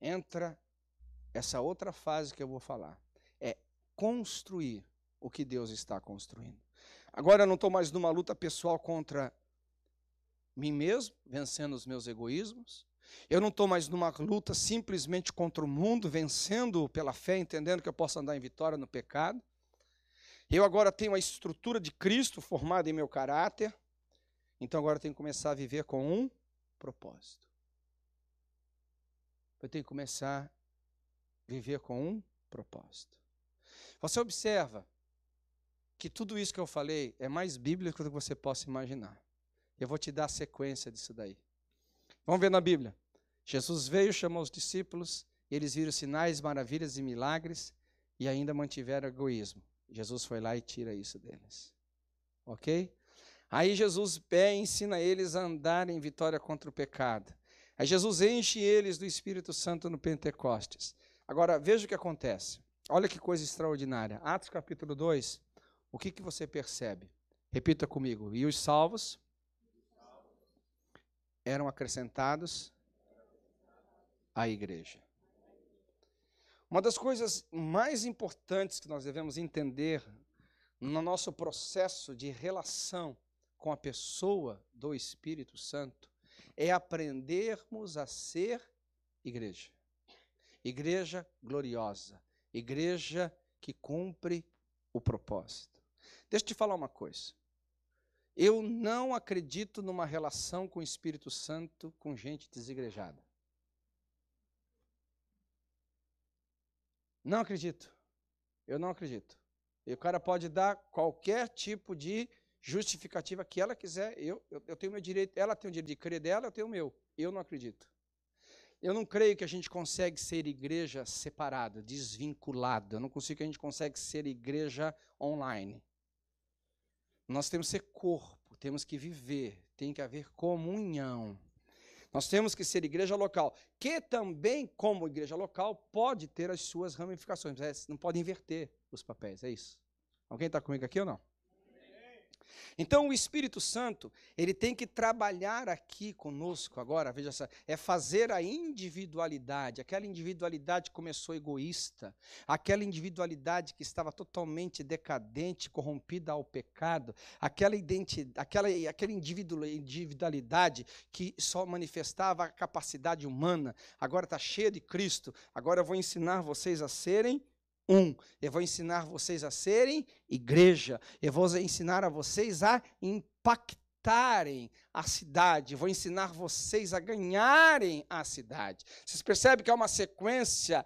entra essa outra fase que eu vou falar: é construir o que Deus está construindo. Agora eu não estou mais numa luta pessoal contra mim mesmo, vencendo os meus egoísmos. Eu não estou mais numa luta simplesmente contra o mundo, vencendo pela fé, entendendo que eu posso andar em vitória no pecado. Eu agora tenho a estrutura de Cristo formada em meu caráter, então agora eu tenho que começar a viver com um propósito. Eu tenho que começar a viver com um propósito. Você observa que tudo isso que eu falei é mais bíblico do que você possa imaginar. Eu vou te dar a sequência disso daí. Vamos ver na Bíblia. Jesus veio, chamou os discípulos, eles viram sinais, maravilhas e milagres e ainda mantiveram egoísmo. Jesus foi lá e tira isso deles. Ok? Aí Jesus pé ensina eles a andar em vitória contra o pecado. Aí Jesus enche eles do Espírito Santo no Pentecostes. Agora, veja o que acontece. Olha que coisa extraordinária. Atos capítulo 2, o que, que você percebe? Repita comigo. E os salvos eram acrescentados à igreja. Uma das coisas mais importantes que nós devemos entender no nosso processo de relação com a pessoa do Espírito Santo é aprendermos a ser igreja. Igreja gloriosa, igreja que cumpre o propósito. Deixa eu te falar uma coisa. Eu não acredito numa relação com o Espírito Santo com gente desigrejada. Não acredito. Eu não acredito. E o cara pode dar qualquer tipo de justificativa que ela quiser. Eu, eu, eu tenho meu direito, ela tem o direito de crer dela, eu tenho o meu. Eu não acredito. Eu não creio que a gente consegue ser igreja separada, desvinculada. Eu não consigo que a gente consegue ser igreja online. Nós temos que ser corpo, temos que viver, tem que haver comunhão. Nós temos que ser igreja local, que também, como igreja local, pode ter as suas ramificações. Não pode inverter os papéis, é isso. Alguém está comigo aqui ou não? Então o Espírito Santo, ele tem que trabalhar aqui conosco agora, veja só, é fazer a individualidade, aquela individualidade que começou egoísta, aquela individualidade que estava totalmente decadente, corrompida ao pecado, aquela, identidade, aquela, aquela individualidade que só manifestava a capacidade humana, agora está cheia de Cristo, agora eu vou ensinar vocês a serem um. Eu vou ensinar vocês a serem igreja. Eu vou ensinar a vocês a impactarem a cidade. Eu vou ensinar vocês a ganharem a cidade. Vocês percebem que é uma sequência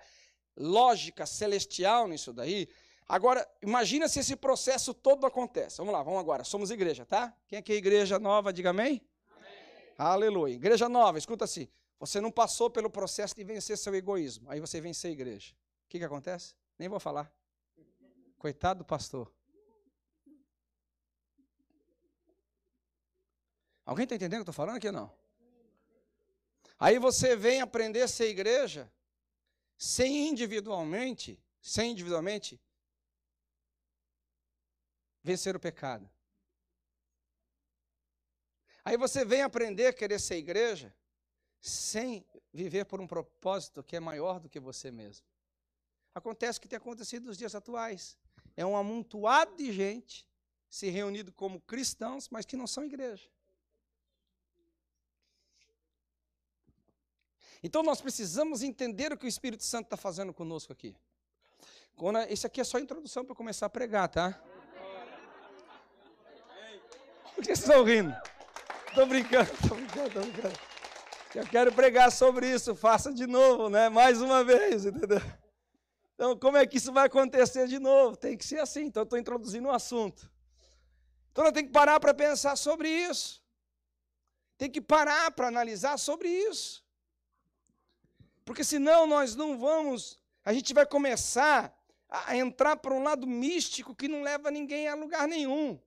lógica celestial nisso daí? Agora, imagina se esse processo todo acontece. Vamos lá, vamos agora. Somos igreja, tá? Quem é que é igreja nova, diga amém. amém. Aleluia. Igreja nova, escuta assim. Você não passou pelo processo de vencer seu egoísmo. Aí você vence a igreja. O que, que acontece? Nem vou falar. Coitado do pastor. Alguém está entendendo o que eu estou falando aqui ou não? Aí você vem aprender a ser igreja sem individualmente, sem individualmente vencer o pecado. Aí você vem aprender a querer ser igreja sem viver por um propósito que é maior do que você mesmo. Acontece o que tem acontecido nos dias atuais. É um amontoado de gente se reunindo como cristãos, mas que não são igreja. Então nós precisamos entender o que o Espírito Santo está fazendo conosco aqui. Quando, isso aqui é só introdução para começar a pregar, tá? Por que vocês estão rindo? Estou brincando, estou brincando, estou brincando. Eu quero pregar sobre isso, faça de novo, né? Mais uma vez, entendeu? Então, como é que isso vai acontecer de novo? Tem que ser assim. Então, estou introduzindo o um assunto. Então, nós temos que parar para pensar sobre isso. Tem que parar para analisar sobre isso. Porque senão nós não vamos, a gente vai começar a entrar para um lado místico que não leva ninguém a lugar nenhum.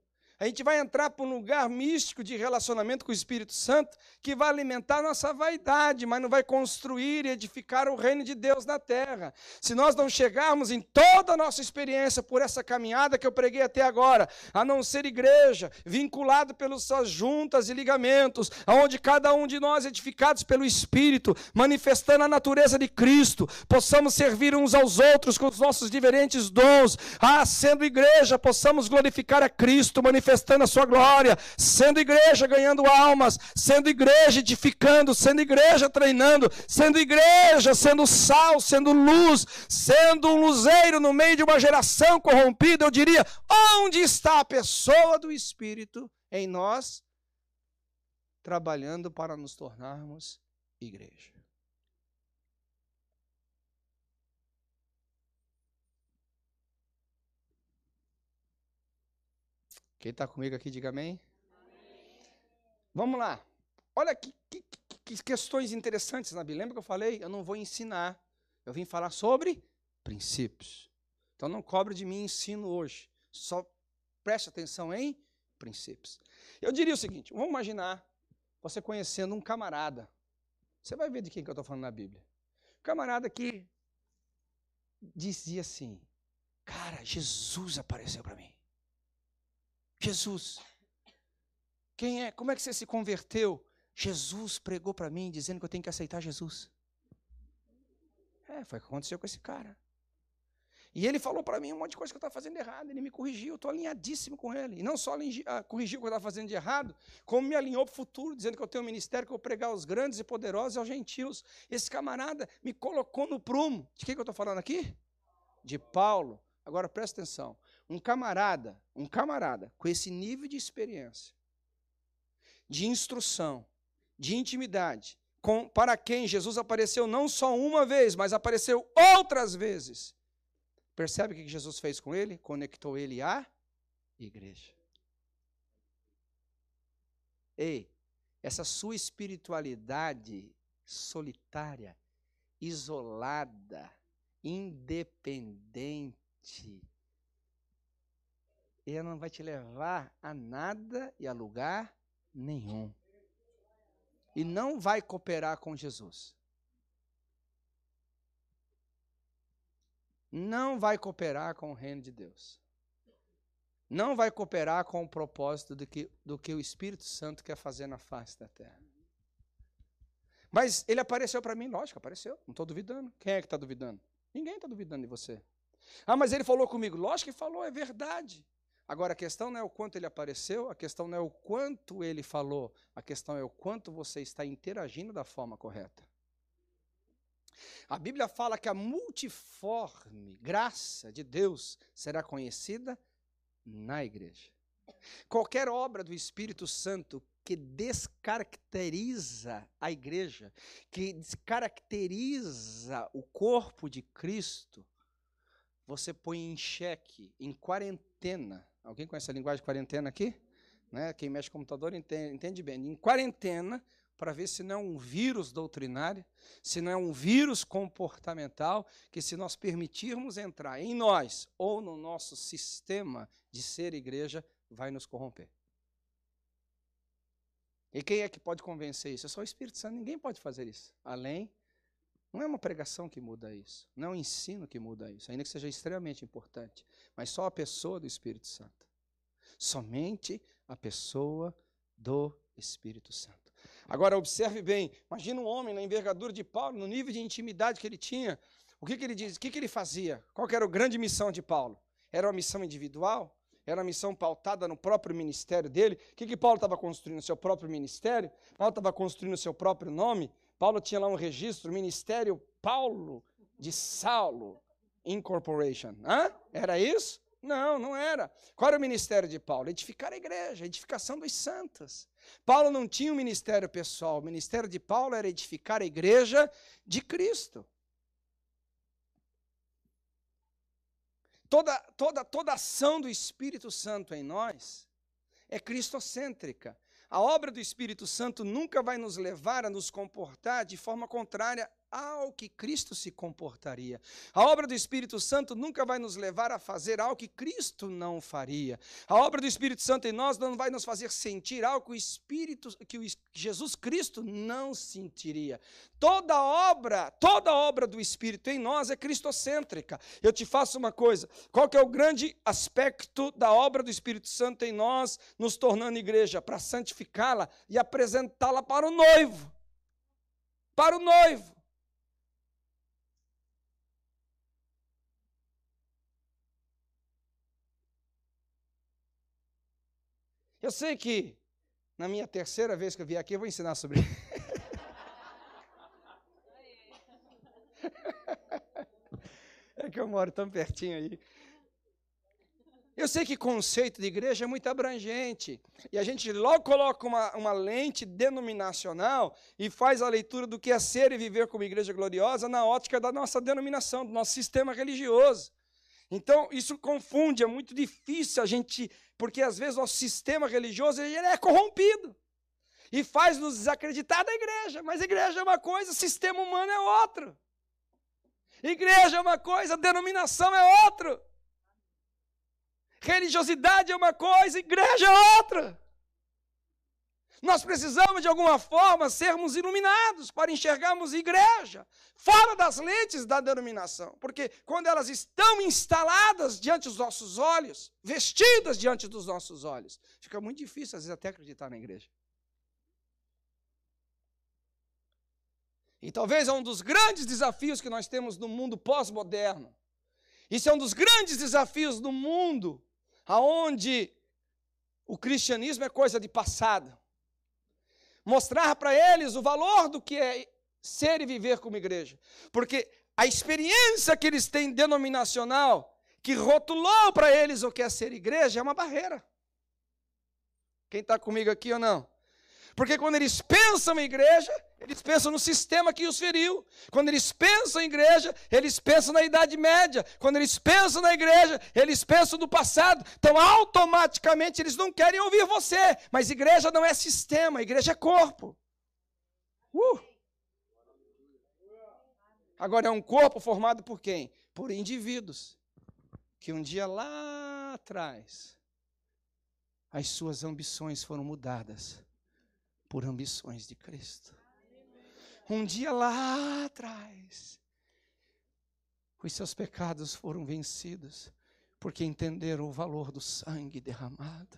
A gente vai entrar para um lugar místico de relacionamento com o Espírito Santo que vai alimentar nossa vaidade, mas não vai construir e edificar o reino de Deus na terra. Se nós não chegarmos em toda a nossa experiência por essa caminhada que eu preguei até agora, a não ser igreja, vinculado pelas suas juntas e ligamentos, aonde cada um de nós edificados pelo Espírito, manifestando a natureza de Cristo, possamos servir uns aos outros com os nossos diferentes dons, ah, sendo igreja, possamos glorificar a Cristo, manifestando manifestando a sua glória, sendo igreja ganhando almas, sendo igreja edificando, sendo igreja treinando, sendo igreja, sendo sal, sendo luz, sendo um luzeiro no meio de uma geração corrompida, eu diria: onde está a pessoa do Espírito em nós, trabalhando para nos tornarmos igreja? Quem está comigo aqui, diga amém. amém. Vamos lá. Olha que, que, que, questões interessantes na Bíblia. Lembra que eu falei? Eu não vou ensinar. Eu vim falar sobre princípios. Então não cobre de mim ensino hoje. Só preste atenção em princípios. Eu diria o seguinte: vamos imaginar você conhecendo um camarada. Você vai ver de quem que eu estou falando na Bíblia. Um camarada que dizia assim: Cara, Jesus apareceu para mim. Jesus. Quem é? Como é que você se converteu? Jesus pregou para mim dizendo que eu tenho que aceitar Jesus. É, foi o que aconteceu com esse cara. E ele falou para mim um monte de coisa que eu estava fazendo errado. Ele me corrigiu, eu estou alinhadíssimo com ele. E não só ah, corrigiu o que eu estava fazendo de errado, como me alinhou para o futuro, dizendo que eu tenho um ministério que eu vou pregar aos grandes e poderosos e aos gentios. Esse camarada me colocou no prumo. De quem que eu estou falando aqui? De Paulo. Agora presta atenção. Um camarada, um camarada com esse nível de experiência, de instrução, de intimidade, com, para quem Jesus apareceu não só uma vez, mas apareceu outras vezes Percebe o que Jesus fez com ele? Conectou ele à igreja. Ei, essa sua espiritualidade solitária, isolada, independente, ela não vai te levar a nada e a lugar nenhum. E não vai cooperar com Jesus. não vai cooperar com o reino de Deus. Não vai cooperar com o propósito do que, do que o Espírito Santo quer fazer na face da terra. Mas ele apareceu para mim, lógico, apareceu, não estou duvidando. Quem é que está duvidando? Ninguém está duvidando de você. Ah, mas ele falou comigo. Lógico que falou, é verdade. Agora a questão não é o quanto ele apareceu, a questão não é o quanto ele falou, a questão é o quanto você está interagindo da forma correta. A Bíblia fala que a multiforme graça de Deus será conhecida na igreja. Qualquer obra do Espírito Santo que descaracteriza a igreja, que descaracteriza o corpo de Cristo, você põe em xeque, em quarentena. Alguém conhece a linguagem de quarentena aqui? Né? Quem mexe com computador entende, entende bem. Em quarentena, para ver se não é um vírus doutrinário, se não é um vírus comportamental, que se nós permitirmos entrar em nós ou no nosso sistema de ser igreja, vai nos corromper. E quem é que pode convencer isso? É só o Espírito Santo. Ninguém pode fazer isso. Além, não é uma pregação que muda isso, não é um ensino que muda isso, ainda que seja extremamente importante, mas só a pessoa do Espírito Santo. Somente a pessoa do Espírito Santo. Agora, observe bem: imagina um homem na envergadura de Paulo, no nível de intimidade que ele tinha. O que, que ele diz? O que, que ele fazia? Qual era a grande missão de Paulo? Era uma missão individual? Era uma missão pautada no próprio ministério dele? O que, que Paulo estava construindo? Seu próprio ministério? Paulo estava construindo o seu próprio nome? Paulo tinha lá um registro, Ministério Paulo de Saulo Incorporation. Hã? Era isso? Não, não era. Qual era o ministério de Paulo? Edificar a igreja, edificação dos santos. Paulo não tinha um ministério pessoal, o ministério de Paulo era edificar a igreja de Cristo. Toda, toda, toda ação do Espírito Santo em nós é cristocêntrica. A obra do Espírito Santo nunca vai nos levar a nos comportar de forma contrária ao que Cristo se comportaria. A obra do Espírito Santo nunca vai nos levar a fazer algo que Cristo não faria. A obra do Espírito Santo em nós não vai nos fazer sentir algo que o Espírito, que o Jesus Cristo não sentiria. Toda obra, toda obra do Espírito em nós é cristocêntrica. Eu te faço uma coisa, qual que é o grande aspecto da obra do Espírito Santo em nós, nos tornando igreja? Para santificá-la e apresentá-la para o noivo. Para o noivo. Eu sei que na minha terceira vez que eu vier aqui, eu vou ensinar sobre é que eu moro tão pertinho aí. Eu sei que conceito de igreja é muito abrangente. E a gente logo coloca uma, uma lente denominacional e faz a leitura do que é ser e viver como igreja gloriosa na ótica da nossa denominação, do nosso sistema religioso. Então, isso confunde, é muito difícil a gente porque às vezes nosso sistema religioso ele é corrompido e faz nos desacreditar da igreja. Mas igreja é uma coisa, sistema humano é outro. Igreja é uma coisa, denominação é outro. Religiosidade é uma coisa, igreja é outra. Nós precisamos, de alguma forma, sermos iluminados para enxergarmos igreja fora das lentes da denominação. Porque quando elas estão instaladas diante dos nossos olhos, vestidas diante dos nossos olhos, fica muito difícil, às vezes, até acreditar na igreja. E talvez é um dos grandes desafios que nós temos no mundo pós-moderno. Isso é um dos grandes desafios do mundo, aonde o cristianismo é coisa de passado. Mostrar para eles o valor do que é ser e viver como igreja. Porque a experiência que eles têm denominacional, que rotulou para eles o que é ser igreja, é uma barreira. Quem está comigo aqui ou não? Porque quando eles pensam em igreja, eles pensam no sistema que os feriu. Quando eles pensam em igreja, eles pensam na Idade Média. Quando eles pensam na igreja, eles pensam no passado. Então, automaticamente, eles não querem ouvir você. Mas igreja não é sistema, igreja é corpo. Uh! Agora, é um corpo formado por quem? Por indivíduos. Que um dia lá atrás, as suas ambições foram mudadas por ambições de Cristo. Um dia lá atrás, os seus pecados foram vencidos, porque entenderam o valor do sangue derramado.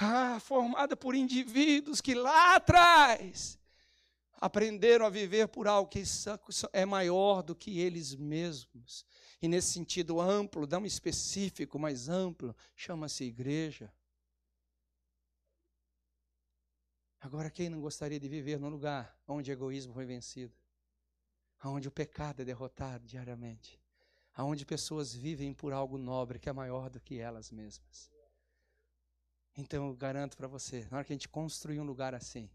Ah, formada por indivíduos que lá atrás aprenderam a viver por algo que é maior do que eles mesmos. E nesse sentido amplo, não específico, mas amplo, chama-se igreja. Agora, quem não gostaria de viver num lugar onde o egoísmo foi vencido? Onde o pecado é derrotado diariamente? Onde pessoas vivem por algo nobre que é maior do que elas mesmas? Então, eu garanto para você, na hora que a gente construir um lugar assim,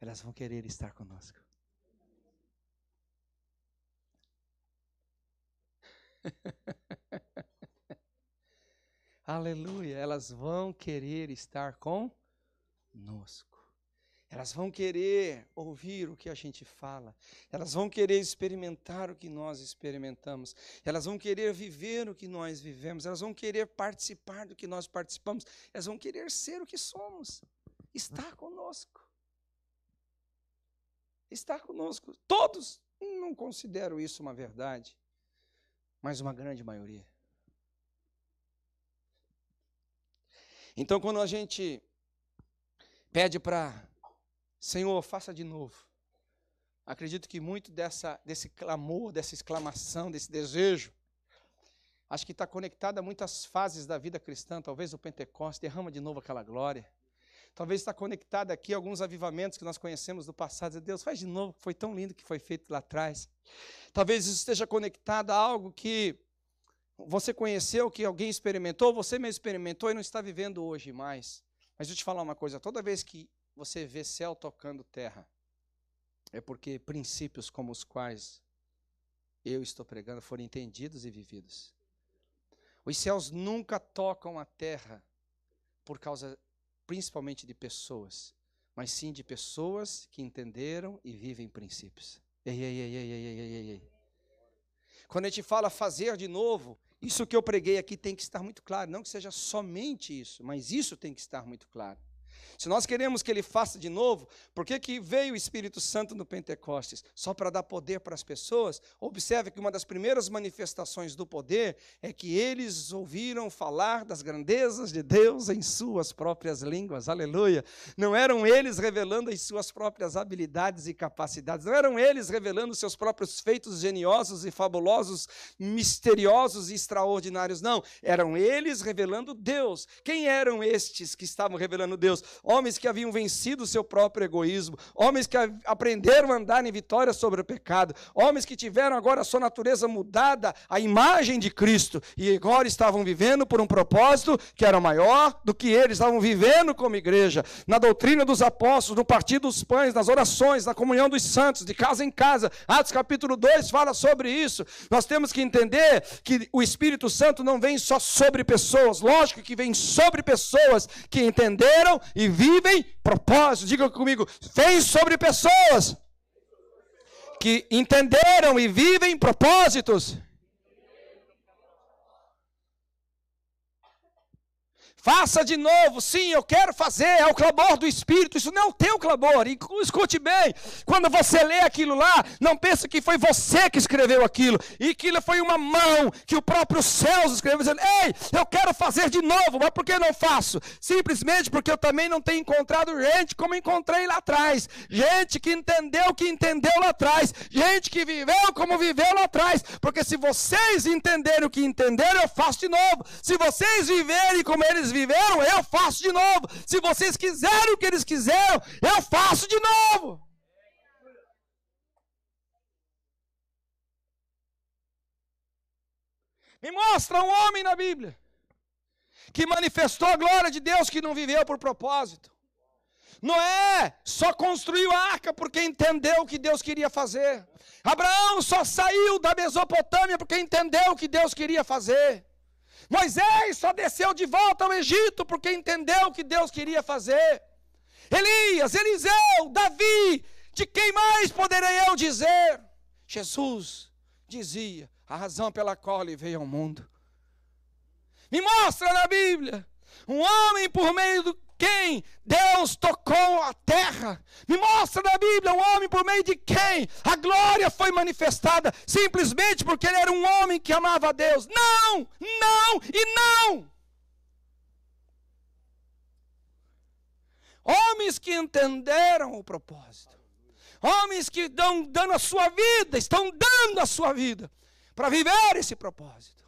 elas vão querer estar conosco. Aleluia, elas vão querer estar conosco. Elas vão querer ouvir o que a gente fala, elas vão querer experimentar o que nós experimentamos, elas vão querer viver o que nós vivemos, elas vão querer participar do que nós participamos, elas vão querer ser o que somos, estar conosco. Estar conosco. Todos não considero isso uma verdade, mas uma grande maioria. Então, quando a gente pede para Senhor, faça de novo. Acredito que muito dessa, desse clamor, dessa exclamação, desse desejo, acho que está conectado a muitas fases da vida cristã. Talvez o Pentecostes derrama de novo aquela glória. Talvez está conectado aqui alguns avivamentos que nós conhecemos do passado. Deus, faz de novo, foi tão lindo que foi feito lá atrás. Talvez isso esteja conectado a algo que você conheceu, que alguém experimentou, você mesmo experimentou e não está vivendo hoje mais. Mas deixa eu te falar uma coisa: toda vez que você vê céu tocando terra, é porque princípios como os quais eu estou pregando foram entendidos e vividos. Os céus nunca tocam a terra por causa principalmente de pessoas, mas sim de pessoas que entenderam e vivem princípios. Ei, ei, ei, ei, ei, ei, ei, ei. Quando a gente fala fazer de novo, isso que eu preguei aqui tem que estar muito claro. Não que seja somente isso, mas isso tem que estar muito claro. Se nós queremos que ele faça de novo, por que, que veio o Espírito Santo no Pentecostes? Só para dar poder para as pessoas? Observe que uma das primeiras manifestações do poder é que eles ouviram falar das grandezas de Deus em suas próprias línguas. Aleluia! Não eram eles revelando as suas próprias habilidades e capacidades, não eram eles revelando seus próprios feitos geniosos e fabulosos, misteriosos e extraordinários, não. Eram eles revelando Deus. Quem eram estes que estavam revelando Deus? Homens que haviam vencido o seu próprio egoísmo, homens que aprenderam a andar em vitória sobre o pecado, homens que tiveram agora a sua natureza mudada, a imagem de Cristo, e agora estavam vivendo por um propósito que era maior do que eles estavam vivendo como igreja, na doutrina dos apóstolos, no partir dos pães, nas orações, na comunhão dos santos, de casa em casa. Atos capítulo 2 fala sobre isso. Nós temos que entender que o Espírito Santo não vem só sobre pessoas, lógico que vem sobre pessoas que entenderam e vivem propósitos. Diga comigo, vem sobre pessoas que entenderam e vivem propósitos. Faça de novo, sim, eu quero fazer, é o clamor do Espírito, isso não é o teu clamor. Escute bem, quando você lê aquilo lá, não pense que foi você que escreveu aquilo, e aquilo foi uma mão que o próprio céu escreveu, dizendo: Ei, eu quero fazer de novo, mas por que não faço? Simplesmente porque eu também não tenho encontrado gente como encontrei lá atrás, gente que entendeu o que entendeu lá atrás, gente que viveu como viveu lá atrás, porque se vocês entenderem o que entenderam, eu faço de novo, se vocês viverem como eles viveram, eu faço de novo. Se vocês quiserem o que eles quiseram, eu faço de novo. Me mostra um homem na Bíblia que manifestou a glória de Deus que não viveu por propósito. Noé só construiu a arca porque entendeu o que Deus queria fazer. Abraão só saiu da Mesopotâmia porque entendeu o que Deus queria fazer. Moisés só desceu de volta ao Egito porque entendeu o que Deus queria fazer. Elias, Eliseu, Davi, de quem mais poderei eu dizer? Jesus dizia a razão pela qual ele veio ao mundo. Me mostra na Bíblia um homem por meio do quem Deus tocou a terra. Me mostra na Bíblia um homem por meio de quem a glória foi manifestada, simplesmente porque ele era um homem que amava a Deus. Não, não e não. Homens que entenderam o propósito. Homens que estão dando a sua vida, estão dando a sua vida para viver esse propósito.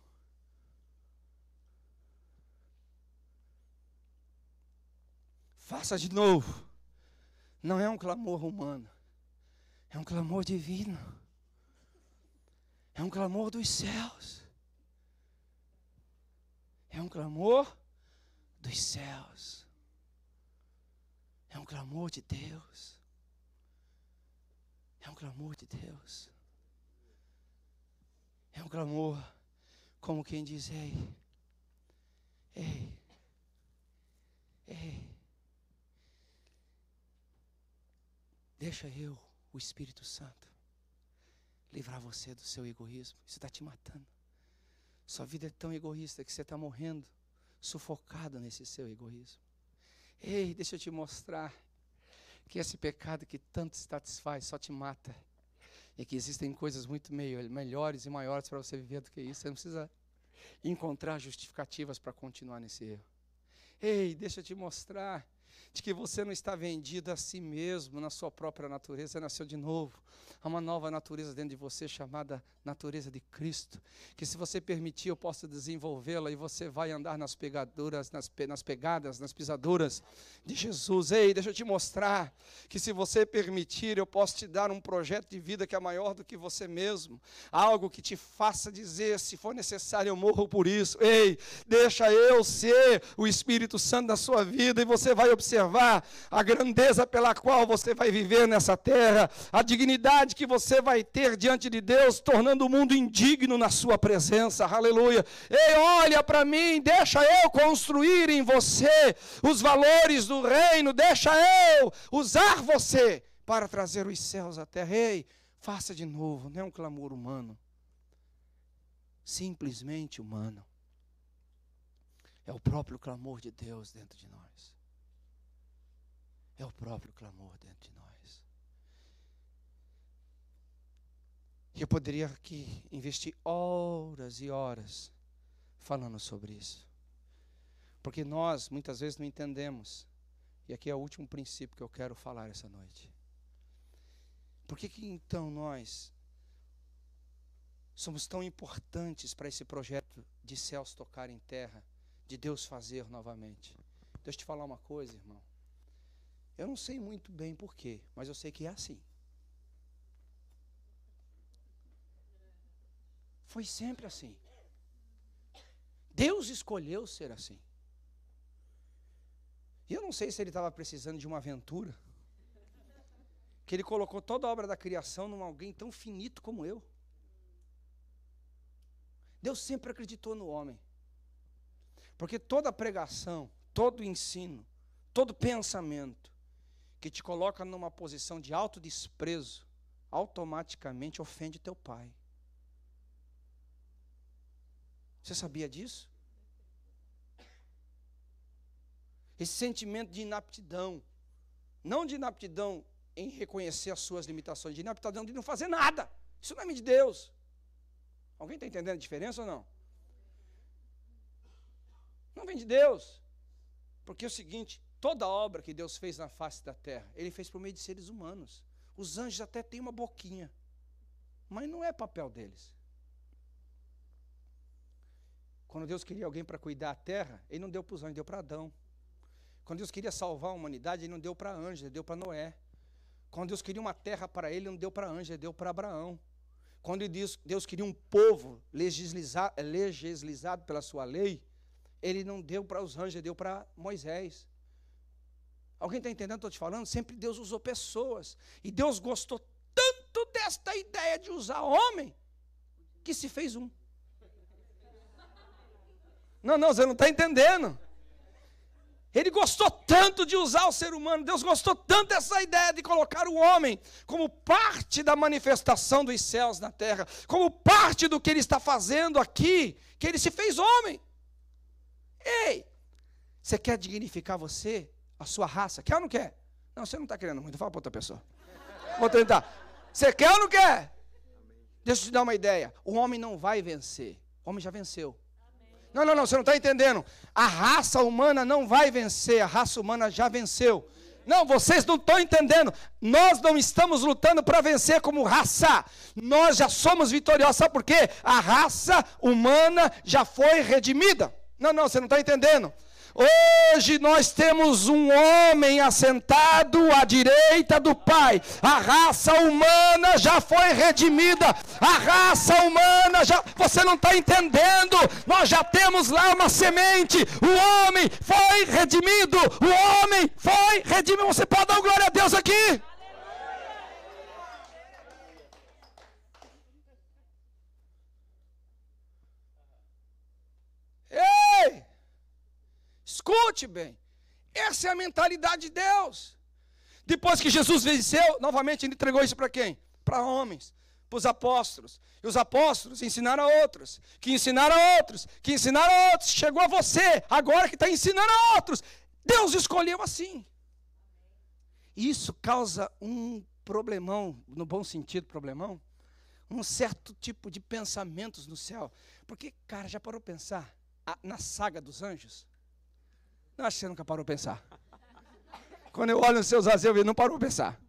Faça de novo. Não é um clamor humano, é um clamor divino. É um clamor dos céus. É um clamor dos céus. É um clamor de Deus. É um clamor de Deus. É um clamor como quem diz: Ei, ei, ei. Deixa eu, o Espírito Santo, livrar você do seu egoísmo. Isso está te matando. Sua vida é tão egoísta que você está morrendo, sufocado nesse seu egoísmo. Ei, deixa eu te mostrar que esse pecado que tanto satisfaz só te mata. E que existem coisas muito melhores e maiores para você viver do que isso. Você não precisa encontrar justificativas para continuar nesse erro. Ei, deixa eu te mostrar de que você não está vendido a si mesmo, na sua própria natureza, nasceu de novo. Há uma nova natureza dentro de você chamada natureza de Cristo, que se você permitir, eu posso desenvolvê-la e você vai andar nas pegaduras, nas, nas pegadas, nas pisaduras de Jesus. Ei, deixa eu te mostrar que se você permitir, eu posso te dar um projeto de vida que é maior do que você mesmo, algo que te faça dizer, se for necessário, eu morro por isso. Ei, deixa eu ser o Espírito Santo da sua vida e você vai observar a grandeza pela qual você vai viver nessa terra, a dignidade que você vai ter diante de Deus, tornando o mundo indigno na sua presença. Aleluia. Ei, olha para mim, deixa eu construir em você os valores do reino, deixa eu usar você para trazer os céus à terra. Ei, faça de novo, não é um clamor humano. Simplesmente humano. É o próprio clamor de Deus dentro de nós. É o próprio clamor dentro de nós. Eu poderia aqui investir horas e horas falando sobre isso. Porque nós muitas vezes não entendemos. E aqui é o último princípio que eu quero falar essa noite. Por que, que então nós somos tão importantes para esse projeto de céus tocar em terra, de Deus fazer novamente? Deixa eu te falar uma coisa, irmão. Eu não sei muito bem porquê, mas eu sei que é assim. Foi sempre assim. Deus escolheu ser assim. E eu não sei se ele estava precisando de uma aventura. Que ele colocou toda a obra da criação num alguém tão finito como eu. Deus sempre acreditou no homem. Porque toda pregação, todo ensino, todo pensamento que te coloca numa posição de autodesprezo, automaticamente ofende teu pai. Você sabia disso? esse sentimento de inaptidão. Não de inaptidão em reconhecer as suas limitações, de inaptidão de não fazer nada. Isso não é de Deus. Alguém está entendendo a diferença ou não? Não vem de Deus. Porque é o seguinte: toda obra que Deus fez na face da terra, Ele fez por meio de seres humanos. Os anjos até têm uma boquinha, mas não é papel deles. Quando Deus queria alguém para cuidar da terra, Ele não deu para os anjos, deu para Adão. Quando Deus queria salvar a humanidade, Ele não deu para anjos, Ele deu para Noé. Quando Deus queria uma terra para Ele, Ele não deu para anjos, Ele deu para Abraão. Quando Deus, Deus queria um povo legislizado, legislizado pela sua lei, Ele não deu para os anjos, Ele deu para Moisés. Alguém está entendendo o que eu estou te falando? Sempre Deus usou pessoas. E Deus gostou tanto desta ideia de usar homem, que se fez um. Não, não, você não está entendendo. Ele gostou tanto de usar o ser humano, Deus gostou tanto dessa ideia de colocar o homem como parte da manifestação dos céus na terra, como parte do que ele está fazendo aqui, que ele se fez homem. Ei, você quer dignificar você, a sua raça? Quer ou não quer? Não, você não está querendo muito, fala para outra pessoa. Vou tentar. Você quer ou não quer? Deixa eu te dar uma ideia. O homem não vai vencer, o homem já venceu. Não, não, não, você não está entendendo. A raça humana não vai vencer, a raça humana já venceu. Não, vocês não estão entendendo. Nós não estamos lutando para vencer como raça. Nós já somos vitoriosos. Sabe por quê? A raça humana já foi redimida. Não, não, você não está entendendo. Hoje nós temos um homem assentado à direita do Pai. A raça humana já foi redimida. A raça humana já. Você não está entendendo? Nós já temos lá uma semente. O homem foi redimido. O homem foi redimido. Você pode dar glória a Deus aqui? Escute bem. Essa é a mentalidade de Deus. Depois que Jesus venceu, novamente ele entregou isso para quem? Para homens, para os apóstolos. E os apóstolos ensinaram a outros, que ensinaram a outros, que ensinaram a outros. Chegou a você, agora que está ensinando a outros. Deus escolheu assim. Isso causa um problemão, no bom sentido, problemão, um certo tipo de pensamentos no céu. Porque, cara, já parou pensar na saga dos anjos? Não acho que você nunca parou a pensar. Quando eu olho nos seus olhos, eu não parou a pensar.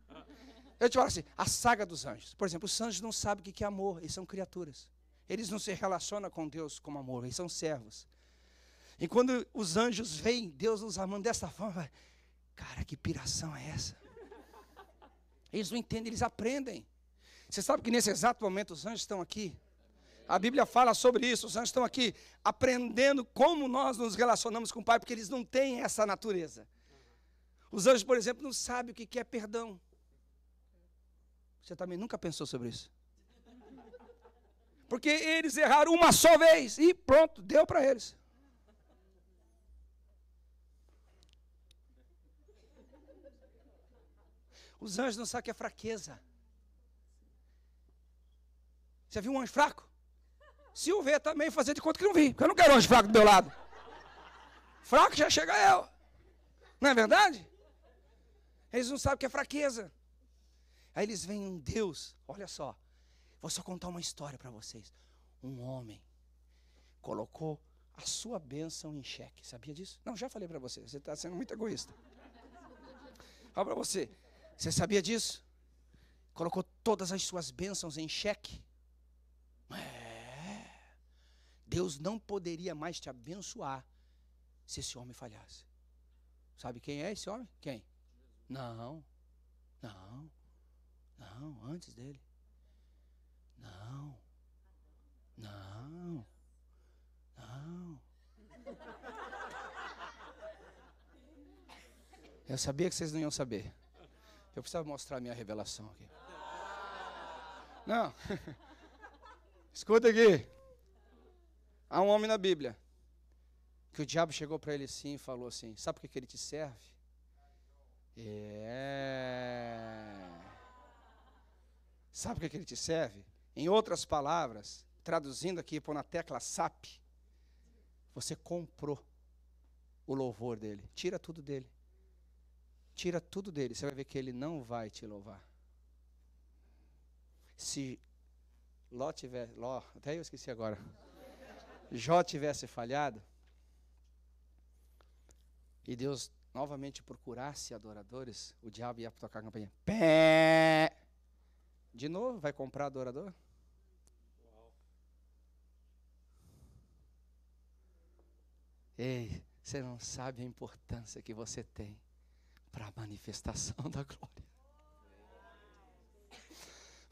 Eu te falo assim, a saga dos anjos. Por exemplo, os anjos não sabem o que é amor, eles são criaturas. Eles não se relacionam com Deus como amor, eles são servos. E quando os anjos veem Deus nos amando dessa forma, cara, que piração é essa? Eles não entendem, eles aprendem. Você sabe que nesse exato momento os anjos estão aqui a Bíblia fala sobre isso. Os anjos estão aqui aprendendo como nós nos relacionamos com o Pai, porque eles não têm essa natureza. Os anjos, por exemplo, não sabem o que é perdão. Você também nunca pensou sobre isso? Porque eles erraram uma só vez e pronto, deu para eles. Os anjos não sabem o que é fraqueza. Você viu um anjo fraco? Se o ver também, fazer de conta que não vi. Porque eu não quero anjo fraco do meu lado. Fraco já chega eu. Não é verdade? Eles não sabem o que é fraqueza. Aí eles veem um Deus, olha só. Vou só contar uma história para vocês. Um homem colocou a sua bênção em xeque. Sabia disso? Não, já falei para você. Você está sendo muito egoísta. Fala para você. Você sabia disso? Colocou todas as suas bênçãos em xeque. É. Deus não poderia mais te abençoar se esse homem falhasse. Sabe quem é esse homem? Quem? Não, não, não, antes dele. Não, não, não. Eu sabia que vocês não iam saber. Eu precisava mostrar a minha revelação aqui. Não. Escuta aqui. Há um homem na Bíblia que o diabo chegou para ele assim e falou assim: Sabe por que, ele te serve? É. Sabe por que, ele te serve? Em outras palavras, traduzindo aqui, pôr na tecla SAP, você comprou o louvor dele. Tira tudo dele. Tira tudo dele. Você vai ver que ele não vai te louvar. Se Ló tivesse. Ló, até eu esqueci agora. Jó tivesse falhado. E Deus novamente procurasse adoradores, o diabo ia tocar a campanha. Pé! De novo, vai comprar adorador? Ei, você não sabe a importância que você tem para a manifestação da glória.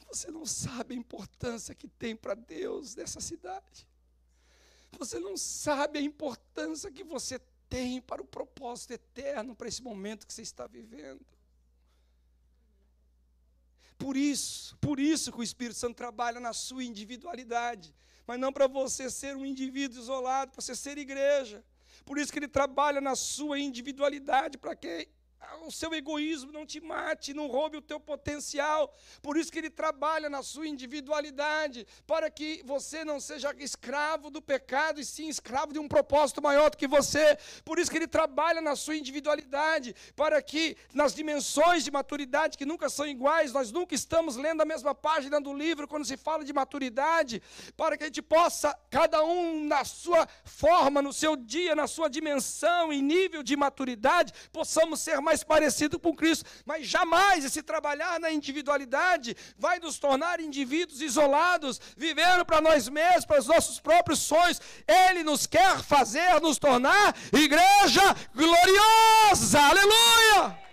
Você não sabe a importância que tem para Deus nessa cidade. Você não sabe a importância que você tem para o propósito eterno, para esse momento que você está vivendo. Por isso, por isso que o Espírito Santo trabalha na sua individualidade, mas não para você ser um indivíduo isolado, para você ser igreja. Por isso que ele trabalha na sua individualidade, para que o seu egoísmo não te mate, não roube o teu potencial. Por isso que ele trabalha na sua individualidade, para que você não seja escravo do pecado e sim escravo de um propósito maior do que você. Por isso que ele trabalha na sua individualidade, para que nas dimensões de maturidade que nunca são iguais, nós nunca estamos lendo a mesma página do livro quando se fala de maturidade, para que a gente possa cada um na sua forma, no seu dia, na sua dimensão e nível de maturidade, possamos ser mais parecido com Cristo, mas jamais esse trabalhar na individualidade vai nos tornar indivíduos isolados, vivendo para nós mesmos, para os nossos próprios sonhos. Ele nos quer fazer nos tornar igreja gloriosa. Aleluia!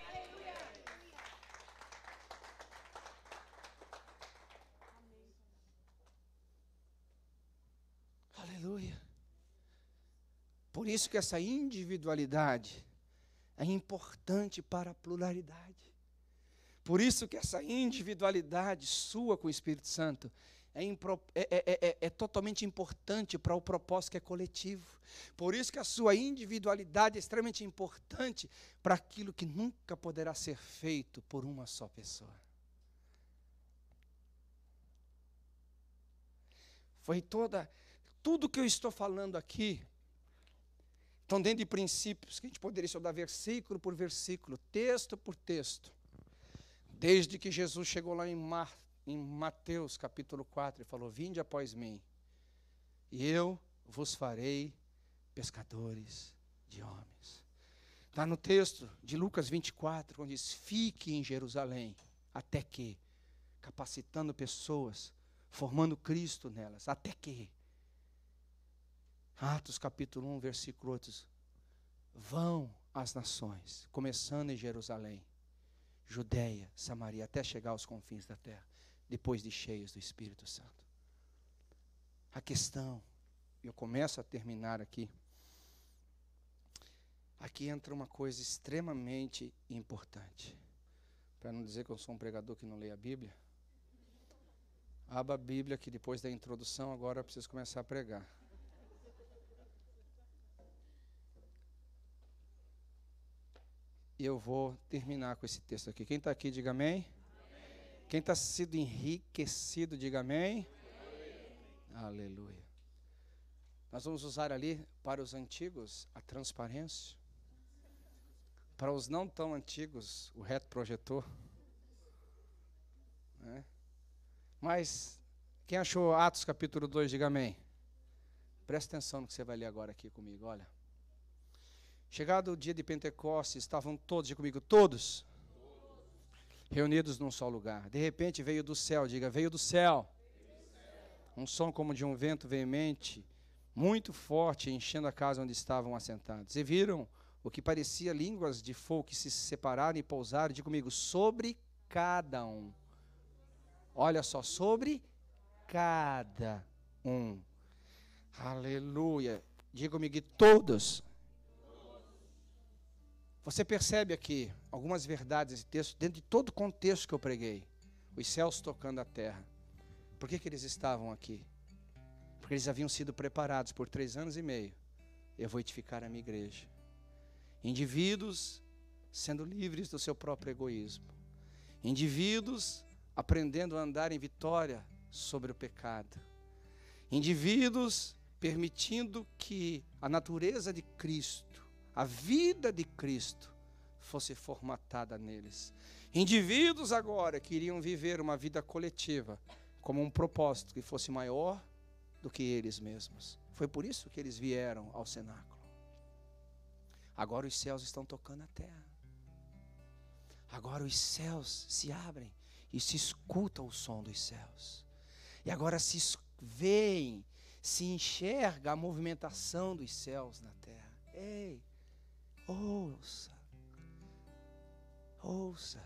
Aleluia. Por isso que essa individualidade é importante para a pluralidade. Por isso que essa individualidade sua com o Espírito Santo é, é, é, é, é, totalmente importante para o propósito que é coletivo. Por isso que a sua individualidade é extremamente importante para aquilo que nunca poderá ser feito por uma só pessoa. Foi toda, tudo que eu estou falando aqui Estão dentro de princípios que a gente poderia estudar versículo por versículo, texto por texto. Desde que Jesus chegou lá em, Mar, em Mateus capítulo 4 e falou: Vinde após mim, e eu vos farei pescadores de homens. Está no texto de Lucas 24, quando diz: Fique em Jerusalém, até que, capacitando pessoas, formando Cristo nelas, até que Atos capítulo 1, versículo 8. Vão às nações, começando em Jerusalém, Judéia, Samaria, até chegar aos confins da terra, depois de cheios do Espírito Santo. A questão, eu começo a terminar aqui. Aqui entra uma coisa extremamente importante. Para não dizer que eu sou um pregador que não lê a Bíblia. Abra a Bíblia que depois da introdução agora eu preciso começar a pregar. E eu vou terminar com esse texto aqui. Quem está aqui, diga amém. amém. Quem está sido enriquecido, diga amém. amém. Aleluia. Nós vamos usar ali para os antigos a transparência. Para os não tão antigos, o reto projetor. Né? Mas, quem achou Atos capítulo 2, diga amém. Presta atenção no que você vai ler agora aqui comigo, olha. Chegado o dia de Pentecostes, estavam todos, diga comigo, todos, reunidos num só lugar. De repente veio do céu, diga, veio do céu. Um som como de um vento veemente, muito forte, enchendo a casa onde estavam assentados. E viram o que parecia línguas de fogo que se separaram e pousaram, diga comigo, sobre cada um. Olha só, sobre cada um. Aleluia. Diga comigo, todos você percebe aqui algumas verdades desse texto, dentro de todo o contexto que eu preguei. Os céus tocando a terra. Por que, que eles estavam aqui? Porque eles haviam sido preparados por três anos e meio. Eu vou edificar a minha igreja. Indivíduos sendo livres do seu próprio egoísmo. Indivíduos aprendendo a andar em vitória sobre o pecado. Indivíduos permitindo que a natureza de Cristo a vida de Cristo fosse formatada neles. Indivíduos agora queriam viver uma vida coletiva como um propósito que fosse maior do que eles mesmos. Foi por isso que eles vieram ao cenáculo. Agora os céus estão tocando a terra. Agora os céus se abrem e se escuta o som dos céus. E agora se veem, se enxerga a movimentação dos céus na terra. Ei, ouça. Ouça.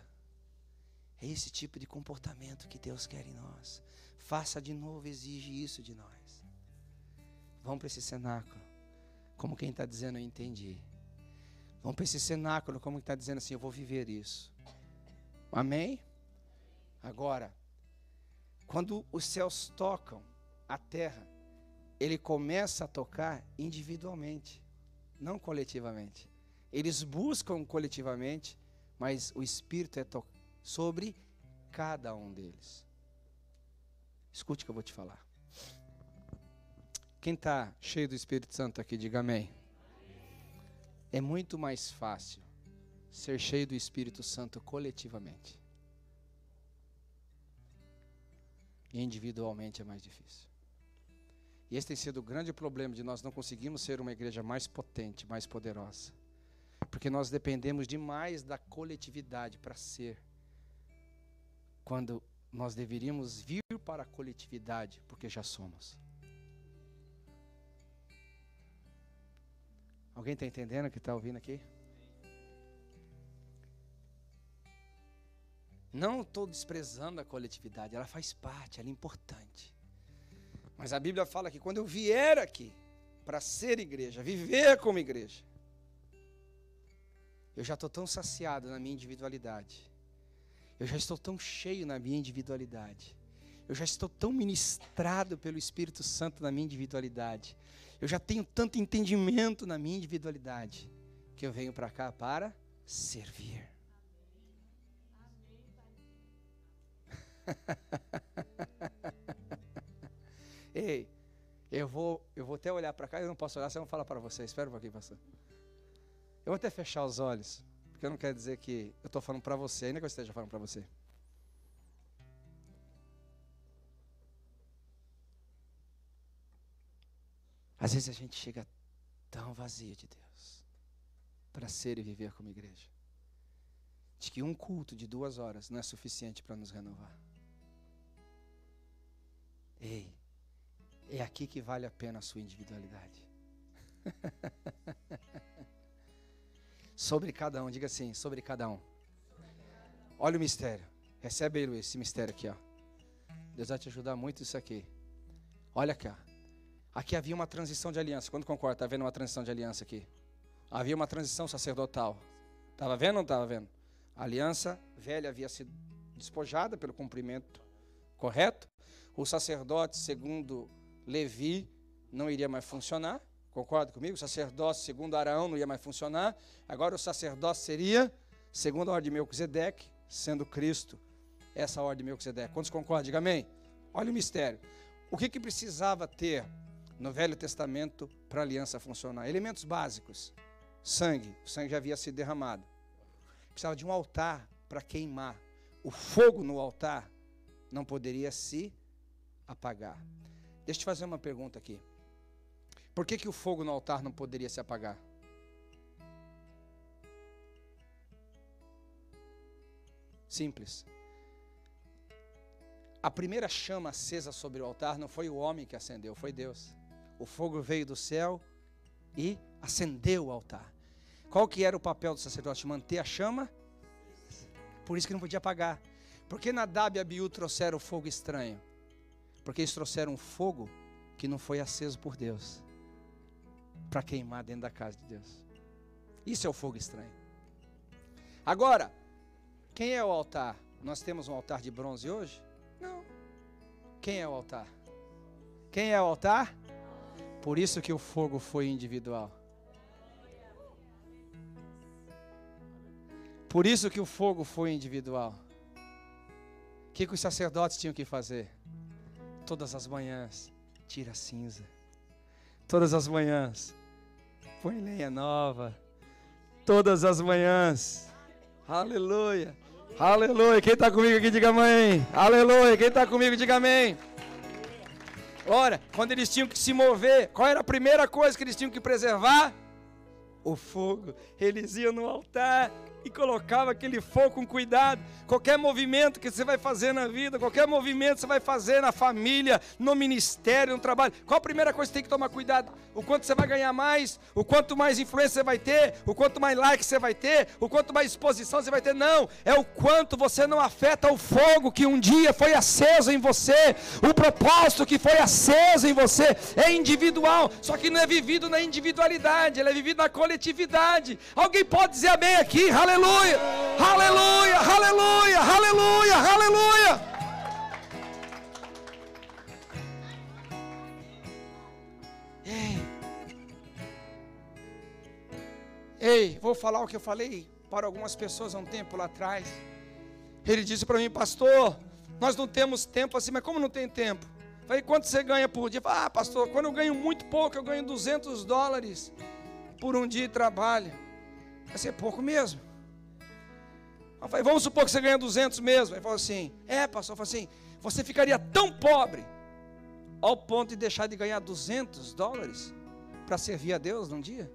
É esse tipo de comportamento que Deus quer em nós. Faça de novo, exige isso de nós. Vamos para esse cenáculo. Como quem está dizendo, eu entendi. Vamos para esse cenáculo, como quem está dizendo assim, eu vou viver isso. Amém? Agora, quando os céus tocam a terra, ele começa a tocar individualmente, não coletivamente. Eles buscam coletivamente, mas o Espírito é sobre cada um deles. Escute o que eu vou te falar. Quem está cheio do Espírito Santo aqui, diga amém. É muito mais fácil ser cheio do Espírito Santo coletivamente. E individualmente é mais difícil. E esse tem sido o grande problema de nós não conseguirmos ser uma igreja mais potente, mais poderosa. Porque nós dependemos demais da coletividade para ser. Quando nós deveríamos vir para a coletividade, porque já somos. Alguém está entendendo que está ouvindo aqui? Não estou desprezando a coletividade, ela faz parte, ela é importante. Mas a Bíblia fala que quando eu vier aqui para ser igreja, viver como igreja, eu já estou tão saciado na minha individualidade. Eu já estou tão cheio na minha individualidade. Eu já estou tão ministrado pelo Espírito Santo na minha individualidade. Eu já tenho tanto entendimento na minha individualidade que eu venho para cá para servir. Ei, eu vou, eu vou até olhar para cá, eu não posso olhar, você não fala para você. Espera um pouquinho, pastor. Eu vou até fechar os olhos, porque eu não quero dizer que eu estou falando para você, ainda que eu esteja falando para você. Às vezes a gente chega tão vazio de Deus para ser e viver como igreja, de que um culto de duas horas não é suficiente para nos renovar. Ei, é aqui que vale a pena a sua individualidade. sobre cada um, diga assim, sobre cada um. Olha o mistério. Recebe aí, Luiz, esse mistério aqui, ó. Deus vai te ajudar muito isso aqui. Olha cá. Aqui havia uma transição de aliança. Quando concorda? Está vendo uma transição de aliança aqui? Havia uma transição sacerdotal. Estava vendo ou não estava vendo? A aliança velha havia sido despojada pelo cumprimento correto. O sacerdote, segundo Levi, não iria mais funcionar. Concorda comigo? O sacerdócio, segundo Araão, não ia mais funcionar. Agora o sacerdócio seria, segundo a ordem de Melquisedeque, sendo Cristo, essa ordem de Melquisedeque. Quantos concordam? Diga amém. Olha o mistério. O que, que precisava ter no Velho Testamento para a aliança funcionar? Elementos básicos. Sangue. O sangue já havia sido derramado. Precisava de um altar para queimar. O fogo no altar não poderia se apagar. Deixa eu te fazer uma pergunta aqui. Por que, que o fogo no altar não poderia se apagar? Simples. A primeira chama acesa sobre o altar não foi o homem que acendeu, foi Deus. O fogo veio do céu e acendeu o altar. Qual que era o papel do sacerdote? Manter a chama? Por isso que não podia apagar. Por que Nadab e Abiú trouxeram fogo estranho? Porque eles trouxeram um fogo que não foi aceso por Deus para queimar dentro da casa de Deus. Isso é o fogo estranho. Agora, quem é o altar? Nós temos um altar de bronze hoje? Não. Quem é o altar? Quem é o altar? Por isso que o fogo foi individual. Por isso que o fogo foi individual. O que, que os sacerdotes tinham que fazer? Todas as manhãs, tira a cinza. Todas as manhãs, põe lenha nova. todas as manhãs. Aleluia. Aleluia. Quem está comigo aqui, diga amém. Aleluia. Quem está comigo, diga amém. Ora, quando eles tinham que se mover, qual era a primeira coisa que eles tinham que preservar? O fogo. Eles iam no altar e colocava aquele fogo com cuidado. Qualquer movimento que você vai fazer na vida, qualquer movimento que você vai fazer na família, no ministério, no trabalho, qual a primeira coisa que você tem que tomar cuidado? O quanto você vai ganhar mais, o quanto mais influência você vai ter, o quanto mais like você vai ter, o quanto mais exposição você vai ter. Não, é o quanto você não afeta o fogo que um dia foi aceso em você, o propósito que foi aceso em você. É individual, só que não é vivido na individualidade, ele é vivido na coletividade. Alguém pode dizer amém aqui? Aleluia aleluia, aleluia, aleluia, aleluia, aleluia. Ei, ei, vou falar o que eu falei para algumas pessoas há um tempo lá atrás. Ele disse para mim, pastor, nós não temos tempo assim, mas como não tem tempo? Falei, quanto você ganha por dia? Ah, pastor, quando eu ganho muito pouco, eu ganho 200 dólares por um dia de trabalho. Vai ser pouco mesmo. Eu falei, vamos supor que você ganha 200 mesmo. Ele falou assim, é pastor, falei assim, você ficaria tão pobre ao ponto de deixar de ganhar 200 dólares para servir a Deus num dia?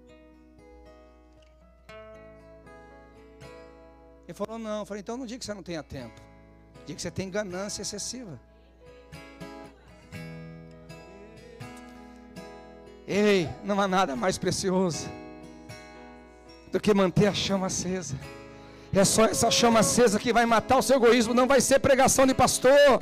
Ele falou, não. Eu falei, então não diga que você não tenha tempo. Diga que você tem ganância excessiva. Ei, não há nada mais precioso do que manter a chama acesa. É só essa chama acesa que vai matar o seu egoísmo. Não vai ser pregação de pastor.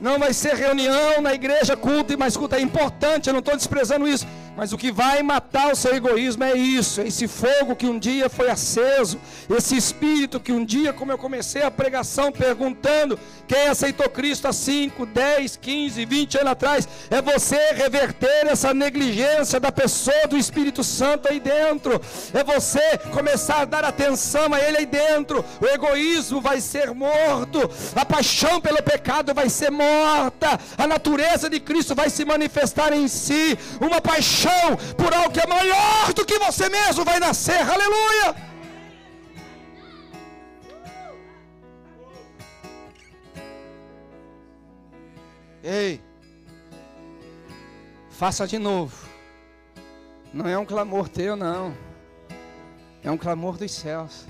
Não vai ser reunião na igreja, culto, mas culto é importante. Eu não estou desprezando isso. Mas o que vai matar o seu egoísmo é isso, é esse fogo que um dia foi aceso, esse espírito que um dia, como eu comecei a pregação perguntando, quem aceitou Cristo há 5, 10, 15, 20 anos atrás, é você reverter essa negligência da pessoa do Espírito Santo aí dentro, é você começar a dar atenção a Ele aí dentro. O egoísmo vai ser morto, a paixão pelo pecado vai ser morta, a natureza de Cristo vai se manifestar em si, uma paixão paixão por algo que é maior do que você mesmo vai nascer. Aleluia! Ei, faça de novo. Não é um clamor teu, não. É um clamor dos céus.